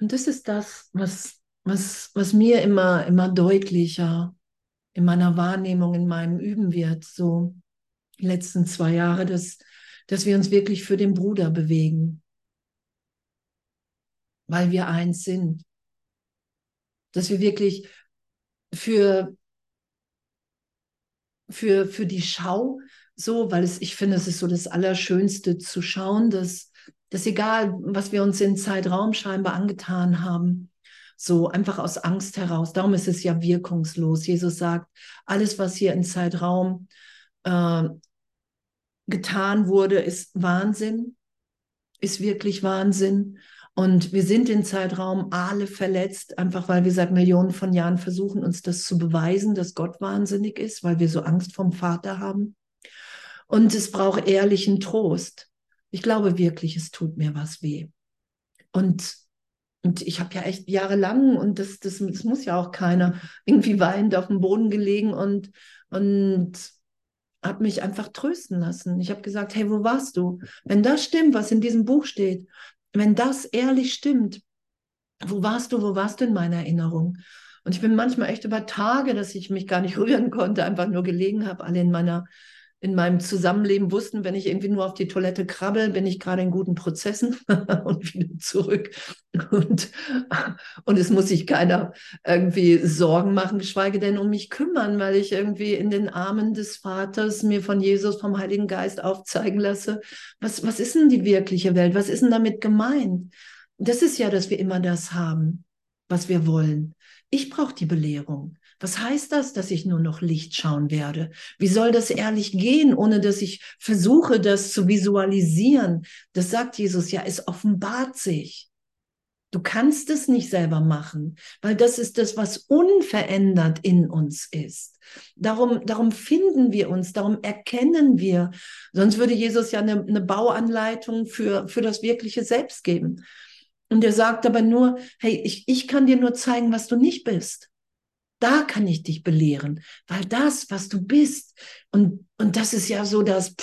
Und das ist das, was, was, was mir immer, immer deutlicher in meiner Wahrnehmung, in meinem Üben wird, so die letzten zwei Jahre, dass, dass wir uns wirklich für den Bruder bewegen weil wir eins sind. Dass wir wirklich für, für, für die Schau so, weil es, ich finde, es ist so das Allerschönste zu schauen, dass, dass egal, was wir uns in Zeitraum scheinbar angetan haben, so einfach aus Angst heraus, darum ist es ja wirkungslos. Jesus sagt, alles, was hier in Zeitraum äh, getan wurde, ist Wahnsinn, ist wirklich Wahnsinn. Und wir sind den Zeitraum alle verletzt, einfach weil wir seit Millionen von Jahren versuchen, uns das zu beweisen, dass Gott wahnsinnig ist, weil wir so Angst vom Vater haben. Und es braucht ehrlichen Trost. Ich glaube wirklich, es tut mir was weh. Und Und ich habe ja echt jahrelang, und das, das, das muss ja auch keiner, irgendwie weinend auf dem Boden gelegen und, und habe mich einfach trösten lassen. Ich habe gesagt, hey, wo warst du? Wenn das stimmt, was in diesem Buch steht, wenn das ehrlich stimmt, wo warst du, wo warst du in meiner Erinnerung? Und ich bin manchmal echt über Tage, dass ich mich gar nicht rühren konnte, einfach nur gelegen habe, alle in meiner in meinem Zusammenleben wussten, wenn ich irgendwie nur auf die Toilette krabbel, bin ich gerade in guten Prozessen und wieder zurück. Und, und es muss sich keiner irgendwie Sorgen machen, geschweige denn um mich kümmern, weil ich irgendwie in den Armen des Vaters mir von Jesus, vom Heiligen Geist aufzeigen lasse, was, was ist denn die wirkliche Welt? Was ist denn damit gemeint? Das ist ja, dass wir immer das haben, was wir wollen. Ich brauche die Belehrung. Was heißt das, dass ich nur noch Licht schauen werde? Wie soll das ehrlich gehen, ohne dass ich versuche, das zu visualisieren? Das sagt Jesus ja, es offenbart sich. Du kannst es nicht selber machen, weil das ist das, was unverändert in uns ist. Darum, darum finden wir uns, darum erkennen wir. Sonst würde Jesus ja eine, eine Bauanleitung für, für das wirkliche Selbst geben. Und er sagt aber nur, hey, ich, ich kann dir nur zeigen, was du nicht bist. Da kann ich dich belehren, weil das, was du bist, und, und das ist ja so das,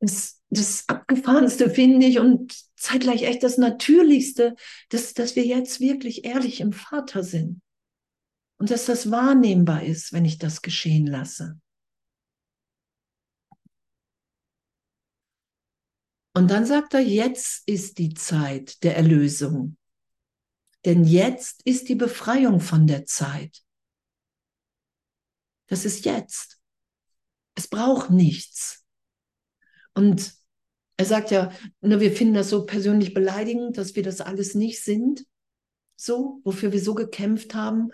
das, das Abgefahrenste, finde ich, und zeitgleich echt das Natürlichste, dass, dass wir jetzt wirklich ehrlich im Vater sind. Und dass das wahrnehmbar ist, wenn ich das geschehen lasse. Und dann sagt er, jetzt ist die Zeit der Erlösung. Denn jetzt ist die Befreiung von der Zeit. Das ist jetzt. Es braucht nichts. Und er sagt ja, ne, wir finden das so persönlich beleidigend, dass wir das alles nicht sind. So, wofür wir so gekämpft haben,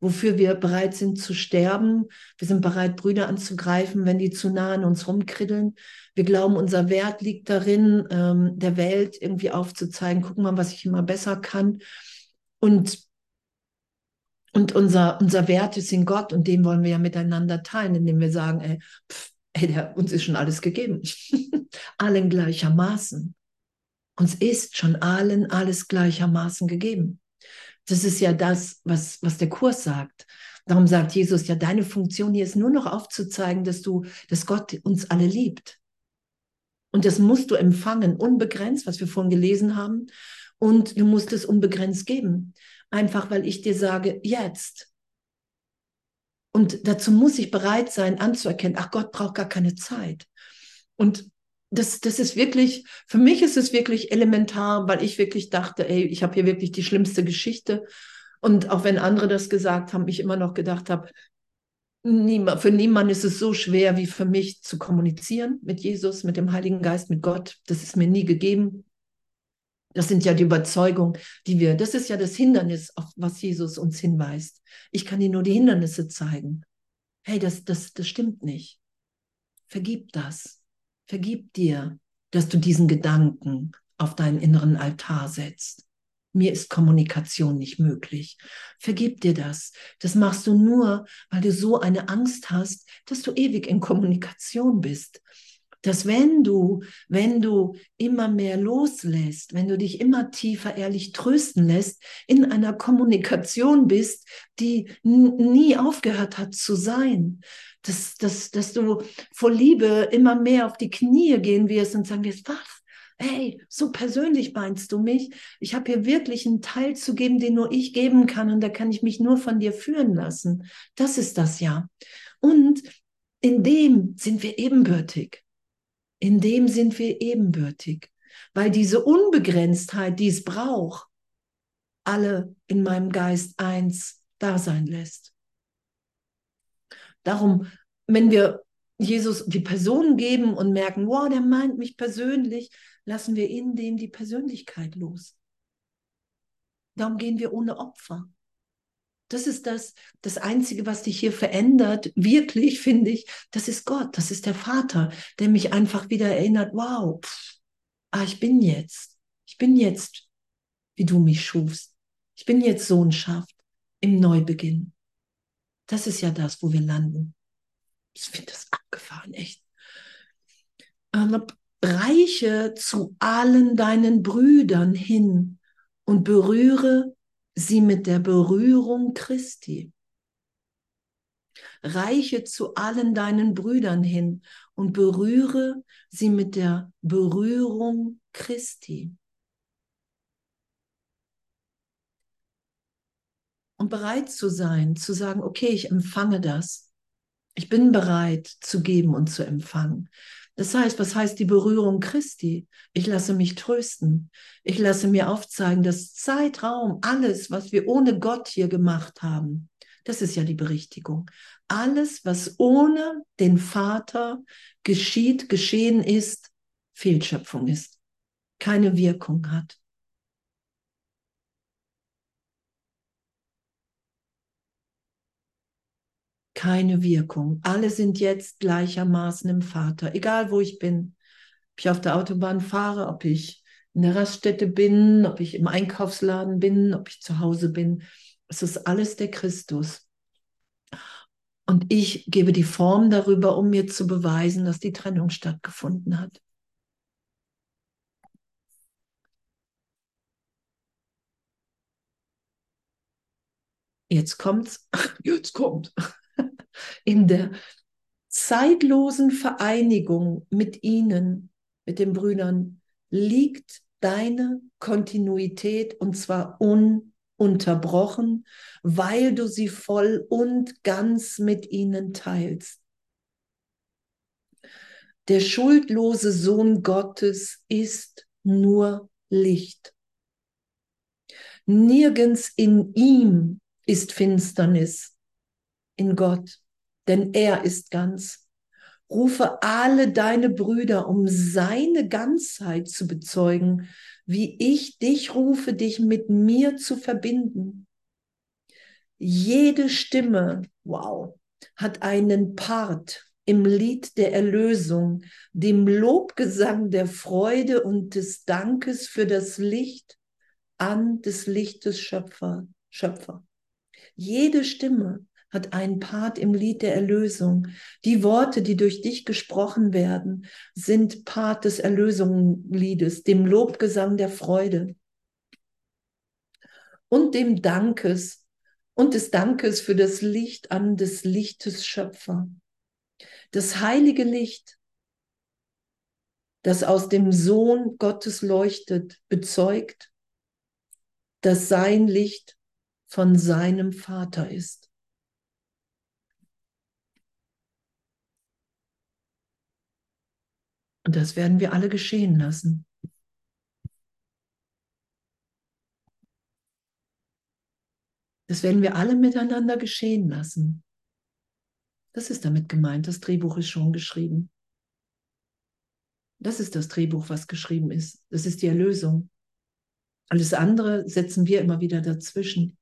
wofür wir bereit sind zu sterben. Wir sind bereit, Brüder anzugreifen, wenn die zu nah an uns rumkriddeln. Wir glauben, unser Wert liegt darin, ähm, der Welt irgendwie aufzuzeigen, guck mal, was ich immer besser kann. Und, und unser, unser Wert ist in Gott und den wollen wir ja miteinander teilen, indem wir sagen, ey, pff, ey der, uns ist schon alles gegeben. allen gleichermaßen. Uns ist schon allen alles gleichermaßen gegeben. Das ist ja das, was, was der Kurs sagt. Darum sagt Jesus ja, deine Funktion hier ist nur noch aufzuzeigen, dass du, dass Gott uns alle liebt. Und das musst du empfangen, unbegrenzt, was wir vorhin gelesen haben. Und du musst es unbegrenzt geben. Einfach weil ich dir sage, jetzt. Und dazu muss ich bereit sein, anzuerkennen, ach Gott braucht gar keine Zeit. Und das, das ist wirklich, für mich ist es wirklich elementar, weil ich wirklich dachte, ey, ich habe hier wirklich die schlimmste Geschichte. Und auch wenn andere das gesagt haben, ich immer noch gedacht habe, niemand, für niemanden ist es so schwer wie für mich zu kommunizieren mit Jesus, mit dem Heiligen Geist, mit Gott. Das ist mir nie gegeben. Das sind ja die Überzeugungen, die wir, das ist ja das Hindernis, auf was Jesus uns hinweist. Ich kann dir nur die Hindernisse zeigen. Hey, das, das, das stimmt nicht. Vergib das. Vergib dir, dass du diesen Gedanken auf deinen inneren Altar setzt. Mir ist Kommunikation nicht möglich. Vergib dir das. Das machst du nur, weil du so eine Angst hast, dass du ewig in Kommunikation bist dass wenn du, wenn du immer mehr loslässt, wenn du dich immer tiefer ehrlich trösten lässt, in einer Kommunikation bist, die nie aufgehört hat zu sein, dass, dass, dass du vor Liebe immer mehr auf die Knie gehen wirst und sagen wirst, was? Hey, so persönlich meinst du mich? Ich habe hier wirklich einen Teil zu geben, den nur ich geben kann und da kann ich mich nur von dir führen lassen. Das ist das ja. Und in dem sind wir ebenbürtig. In dem sind wir ebenbürtig, weil diese Unbegrenztheit, die es braucht, alle in meinem Geist eins da sein lässt. Darum, wenn wir Jesus die Person geben und merken, wow, der meint mich persönlich, lassen wir in dem die Persönlichkeit los. Darum gehen wir ohne Opfer. Das ist das, das Einzige, was dich hier verändert, wirklich, finde ich, das ist Gott, das ist der Vater, der mich einfach wieder erinnert, wow, pff, ah, ich bin jetzt, ich bin jetzt, wie du mich schufst. Ich bin jetzt Sohnschaft im Neubeginn. Das ist ja das, wo wir landen. Ich finde das abgefahren, echt. Ähm, reiche zu allen deinen Brüdern hin und berühre sie mit der Berührung Christi. Reiche zu allen deinen Brüdern hin und berühre sie mit der Berührung Christi. Und bereit zu sein, zu sagen, okay, ich empfange das. Ich bin bereit zu geben und zu empfangen. Das heißt, was heißt die Berührung Christi? Ich lasse mich trösten. Ich lasse mir aufzeigen, dass Zeitraum, alles, was wir ohne Gott hier gemacht haben, das ist ja die Berichtigung. Alles, was ohne den Vater geschieht, geschehen ist, Fehlschöpfung ist, keine Wirkung hat. Keine Wirkung. Alle sind jetzt gleichermaßen im Vater, egal wo ich bin. Ob ich auf der Autobahn fahre, ob ich in der Raststätte bin, ob ich im Einkaufsladen bin, ob ich zu Hause bin. Es ist alles der Christus. Und ich gebe die Form darüber, um mir zu beweisen, dass die Trennung stattgefunden hat. Jetzt kommt's. Jetzt kommt in der zeitlosen Vereinigung mit ihnen, mit den Brüdern, liegt deine Kontinuität und zwar ununterbrochen, weil du sie voll und ganz mit ihnen teilst. Der schuldlose Sohn Gottes ist nur Licht. Nirgends in ihm ist Finsternis in Gott, denn er ist ganz. Rufe alle deine Brüder, um seine Ganzheit zu bezeugen, wie ich dich rufe, dich mit mir zu verbinden. Jede Stimme, wow, hat einen Part im Lied der Erlösung, dem Lobgesang der Freude und des Dankes für das Licht an des Lichtes Schöpfer. Schöpfer. Jede Stimme hat einen Part im Lied der Erlösung. Die Worte, die durch dich gesprochen werden, sind Part des Erlösungsliedes, dem Lobgesang der Freude und dem Dankes und des Dankes für das Licht an des Lichtes Schöpfer. Das heilige Licht, das aus dem Sohn Gottes leuchtet, bezeugt, dass sein Licht von seinem Vater ist. Und das werden wir alle geschehen lassen. Das werden wir alle miteinander geschehen lassen. Das ist damit gemeint. Das Drehbuch ist schon geschrieben. Das ist das Drehbuch, was geschrieben ist. Das ist die Erlösung. Alles andere setzen wir immer wieder dazwischen.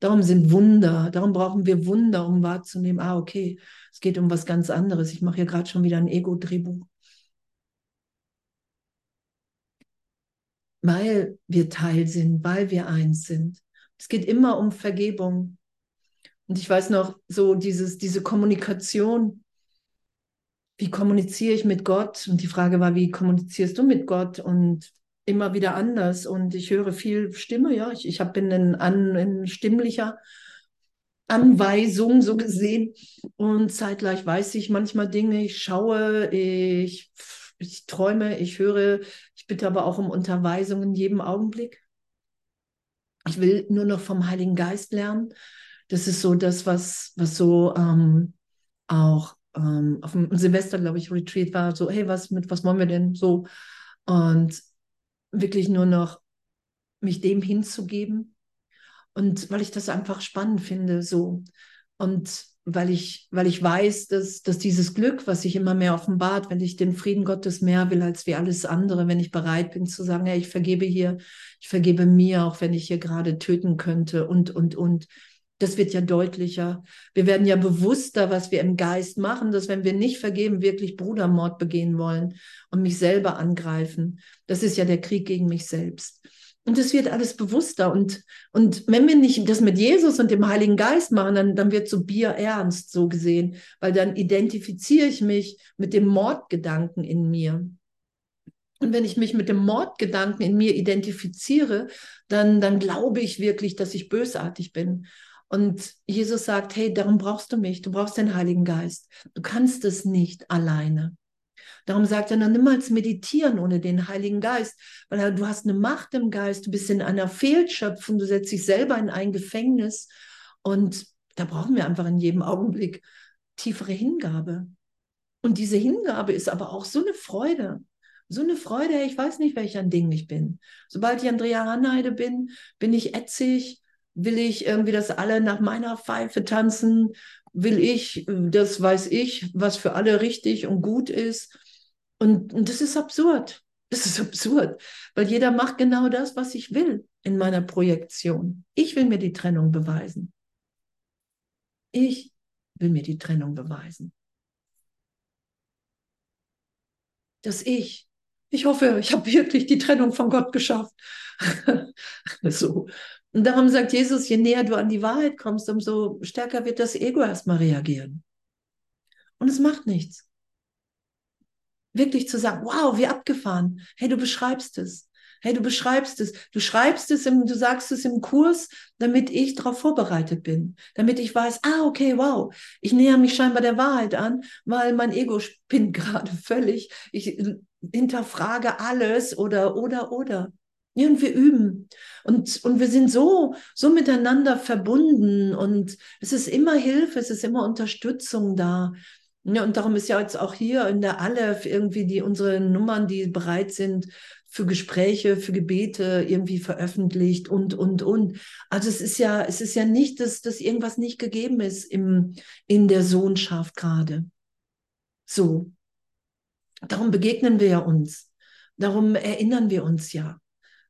Darum sind Wunder, darum brauchen wir Wunder, um wahrzunehmen, ah, okay, es geht um was ganz anderes. Ich mache hier gerade schon wieder ein Ego-Drehbuch. Weil wir Teil sind, weil wir eins sind. Es geht immer um Vergebung. Und ich weiß noch, so dieses, diese Kommunikation, wie kommuniziere ich mit Gott? Und die Frage war, wie kommunizierst du mit Gott? Und immer wieder anders. Und ich höre viel Stimme, ja, ich, ich bin ein, ein stimmlicher Anweisung so gesehen. Und zeitgleich weiß ich manchmal Dinge, ich schaue, ich ich träume, ich höre, bitte aber auch um Unterweisung in jedem Augenblick. Ich will nur noch vom Heiligen Geist lernen. Das ist so das, was, was so ähm, auch ähm, auf dem Silvester, glaube ich, Retreat war, so, hey, was mit, was wollen wir denn so? Und wirklich nur noch mich dem hinzugeben. Und weil ich das einfach spannend finde, so. Und weil ich, weil ich weiß, dass, dass dieses Glück, was sich immer mehr offenbart, wenn ich den Frieden Gottes mehr will als wie alles andere, wenn ich bereit bin zu sagen, ja, ich vergebe hier, ich vergebe mir, auch wenn ich hier gerade töten könnte und, und, und. Das wird ja deutlicher. Wir werden ja bewusster, was wir im Geist machen, dass wenn wir nicht vergeben, wirklich Brudermord begehen wollen und mich selber angreifen. Das ist ja der Krieg gegen mich selbst. Und es wird alles bewusster. Und, und wenn wir nicht das mit Jesus und dem Heiligen Geist machen, dann, dann wird so Bier ernst so gesehen, weil dann identifiziere ich mich mit dem Mordgedanken in mir. Und wenn ich mich mit dem Mordgedanken in mir identifiziere, dann, dann glaube ich wirklich, dass ich bösartig bin. Und Jesus sagt, hey, darum brauchst du mich, du brauchst den Heiligen Geist. Du kannst es nicht alleine. Darum sagt er, dann niemals meditieren ohne den Heiligen Geist, weil du hast eine Macht im Geist, du bist in einer Fehlschöpfung, du setzt dich selber in ein Gefängnis und da brauchen wir einfach in jedem Augenblick tiefere Hingabe. Und diese Hingabe ist aber auch so eine Freude. So eine Freude, ich weiß nicht, welch ein Ding ich bin. Sobald ich Andrea Hanheide bin, bin ich ätzig, will ich irgendwie, dass alle nach meiner Pfeife tanzen, will ich, das weiß ich, was für alle richtig und gut ist. Und, und das ist absurd. Das ist absurd, weil jeder macht genau das, was ich will in meiner Projektion. Ich will mir die Trennung beweisen. Ich will mir die Trennung beweisen. Das Ich. Ich hoffe, ich habe wirklich die Trennung von Gott geschafft. so. Und darum sagt Jesus, je näher du an die Wahrheit kommst, umso stärker wird das Ego erstmal reagieren. Und es macht nichts. Wirklich zu sagen, wow, wie abgefahren. Hey, du beschreibst es. Hey, du beschreibst es. Du schreibst es, im, du sagst es im Kurs, damit ich darauf vorbereitet bin. Damit ich weiß, ah, okay, wow. Ich näher mich scheinbar der Wahrheit an, weil mein Ego spinnt gerade völlig. Ich hinterfrage alles oder, oder, oder. Ja, und wir üben. Und, und wir sind so, so miteinander verbunden. Und es ist immer Hilfe, es ist immer Unterstützung da. Ja, und darum ist ja jetzt auch hier in der Aleph irgendwie die, unsere Nummern, die bereit sind für Gespräche, für Gebete irgendwie veröffentlicht und, und, und. Also es ist ja, es ist ja nicht, dass, dass irgendwas nicht gegeben ist im, in der Sohnschaft gerade. So. Darum begegnen wir ja uns. Darum erinnern wir uns ja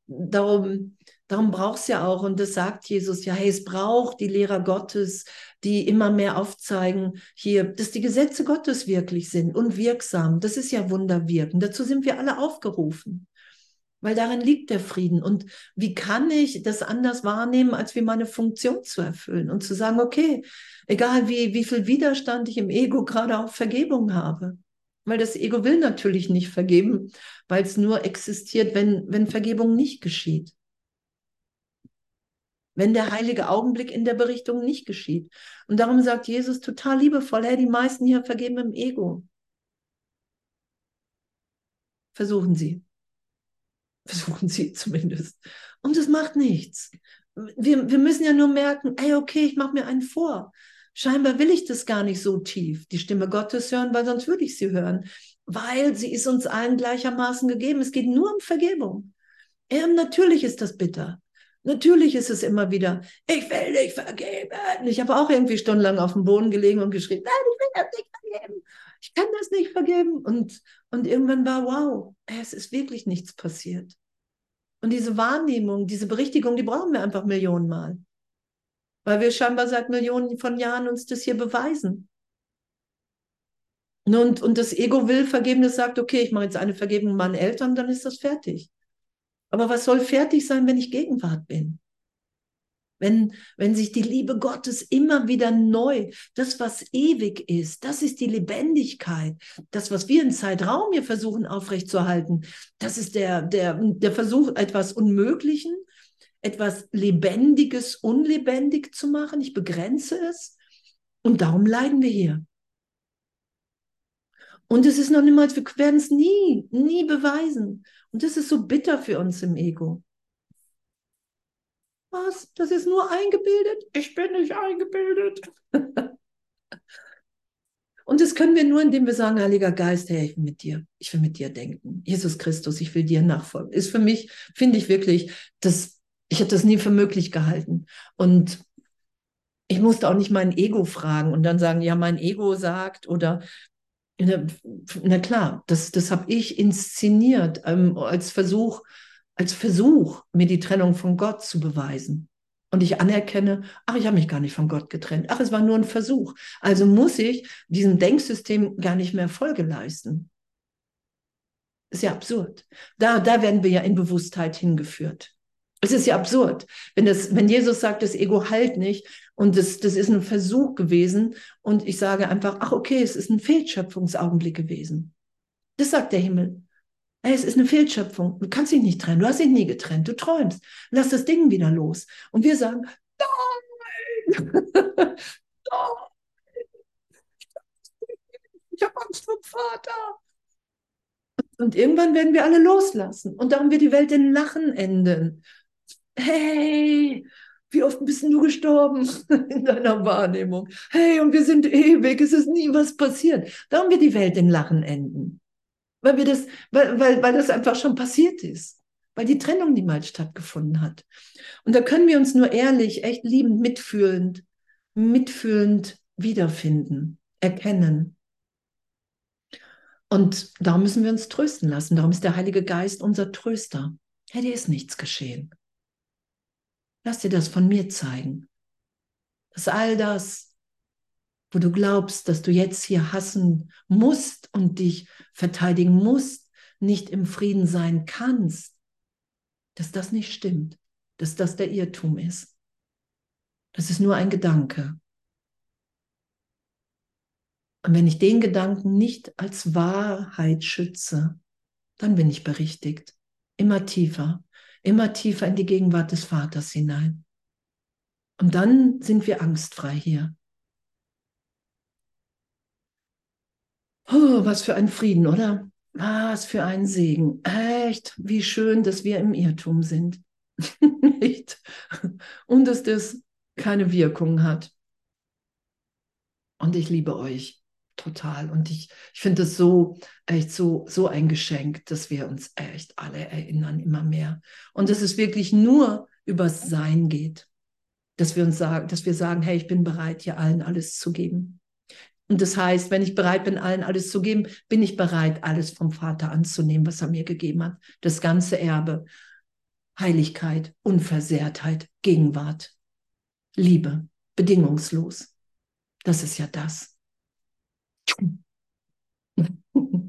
darum, darum braucht es ja auch, und das sagt Jesus ja, hey, es braucht die Lehrer Gottes, die immer mehr aufzeigen, hier, dass die Gesetze Gottes wirklich sind und wirksam. Das ist ja Wunderwirken. Dazu sind wir alle aufgerufen. Weil darin liegt der Frieden. Und wie kann ich das anders wahrnehmen, als wie meine Funktion zu erfüllen und zu sagen, okay, egal wie, wie viel Widerstand ich im Ego gerade auf Vergebung habe, weil das Ego will natürlich nicht vergeben, weil es nur existiert, wenn, wenn Vergebung nicht geschieht. Wenn der heilige Augenblick in der Berichtung nicht geschieht. Und darum sagt Jesus total liebevoll, hey, die meisten hier vergeben im Ego. Versuchen Sie. Versuchen Sie zumindest. Und es macht nichts. Wir, wir müssen ja nur merken, ey, okay, ich mache mir einen vor. Scheinbar will ich das gar nicht so tief, die Stimme Gottes hören, weil sonst würde ich sie hören, weil sie ist uns allen gleichermaßen gegeben. Es geht nur um Vergebung. Ja, natürlich ist das bitter. Natürlich ist es immer wieder, ich will nicht vergeben. Ich habe auch irgendwie stundenlang auf dem Boden gelegen und geschrien, nein, ich will das nicht vergeben. Ich kann das nicht vergeben. Und, und irgendwann war, wow, es ist wirklich nichts passiert. Und diese Wahrnehmung, diese Berichtigung, die brauchen wir einfach Millionenmal weil wir scheinbar seit Millionen von Jahren uns das hier beweisen. Und, und das Ego will vergeben, das sagt, okay, ich mache jetzt eine Vergebung meinen Eltern, dann ist das fertig. Aber was soll fertig sein, wenn ich Gegenwart bin? Wenn, wenn sich die Liebe Gottes immer wieder neu, das, was ewig ist, das ist die Lebendigkeit. Das, was wir im Zeitraum hier versuchen aufrechtzuerhalten, das ist der, der, der Versuch, etwas Unmöglichen etwas Lebendiges unlebendig zu machen. Ich begrenze es. Und darum leiden wir hier. Und es ist noch niemals, wir werden es nie, nie beweisen. Und das ist so bitter für uns im Ego. Was? Das ist nur eingebildet? Ich bin nicht eingebildet. Und das können wir nur, indem wir sagen, Heiliger Geist, hey, ich will mit dir, ich will mit dir denken. Jesus Christus, ich will dir nachfolgen. Ist für mich, finde ich wirklich, das ich hätte das nie für möglich gehalten. Und ich musste auch nicht mein Ego fragen und dann sagen, ja, mein Ego sagt oder na, na klar, das, das habe ich inszeniert ähm, als Versuch, als Versuch, mir die Trennung von Gott zu beweisen. Und ich anerkenne, ach, ich habe mich gar nicht von Gott getrennt. Ach, es war nur ein Versuch. Also muss ich diesem Denksystem gar nicht mehr Folge leisten. Ist ja absurd. Da, da werden wir ja in Bewusstheit hingeführt. Es ist ja absurd, wenn, das, wenn Jesus sagt, das Ego halt nicht und das, das ist ein Versuch gewesen und ich sage einfach, ach okay, es ist ein Fehlschöpfungsaugenblick gewesen. Das sagt der Himmel. Hey, es ist eine Fehlschöpfung. Du kannst dich nicht trennen. Du hast dich nie getrennt. Du träumst. Lass das Ding wieder los. Und wir sagen, nein! Ich habe Angst vor dem Vater. Und irgendwann werden wir alle loslassen. Und darum wird die Welt in Lachen enden. Hey, wie oft bist du gestorben in deiner Wahrnehmung? Hey, und wir sind ewig, es ist nie was passiert. Darum wird die Welt in Lachen enden. Weil, wir das, weil, weil, weil das einfach schon passiert ist. Weil die Trennung niemals stattgefunden hat. Und da können wir uns nur ehrlich, echt liebend, mitfühlend, mitfühlend wiederfinden, erkennen. Und darum müssen wir uns trösten lassen. Darum ist der Heilige Geist unser Tröster. Hey, dir ist nichts geschehen. Lass dir das von mir zeigen. Dass all das, wo du glaubst, dass du jetzt hier hassen musst und dich verteidigen musst, nicht im Frieden sein kannst, dass das nicht stimmt, dass das der Irrtum ist. Das ist nur ein Gedanke. Und wenn ich den Gedanken nicht als Wahrheit schütze, dann bin ich berichtigt. Immer tiefer, immer tiefer in die Gegenwart des Vaters hinein. Und dann sind wir angstfrei hier. Oh, was für ein Frieden, oder? Was für ein Segen. Echt, wie schön, dass wir im Irrtum sind. Nicht? Und dass das keine Wirkung hat. Und ich liebe euch total. Und ich, ich finde es so, echt so, so ein Geschenk, dass wir uns echt alle erinnern, immer mehr. Und dass es wirklich nur übers Sein geht. Dass wir uns sagen, dass wir sagen, hey, ich bin bereit, hier allen alles zu geben. Und das heißt, wenn ich bereit bin, allen alles zu geben, bin ich bereit, alles vom Vater anzunehmen, was er mir gegeben hat. Das ganze Erbe. Heiligkeit, Unversehrtheit, Gegenwart, Liebe, bedingungslos. Das ist ja das. ょん。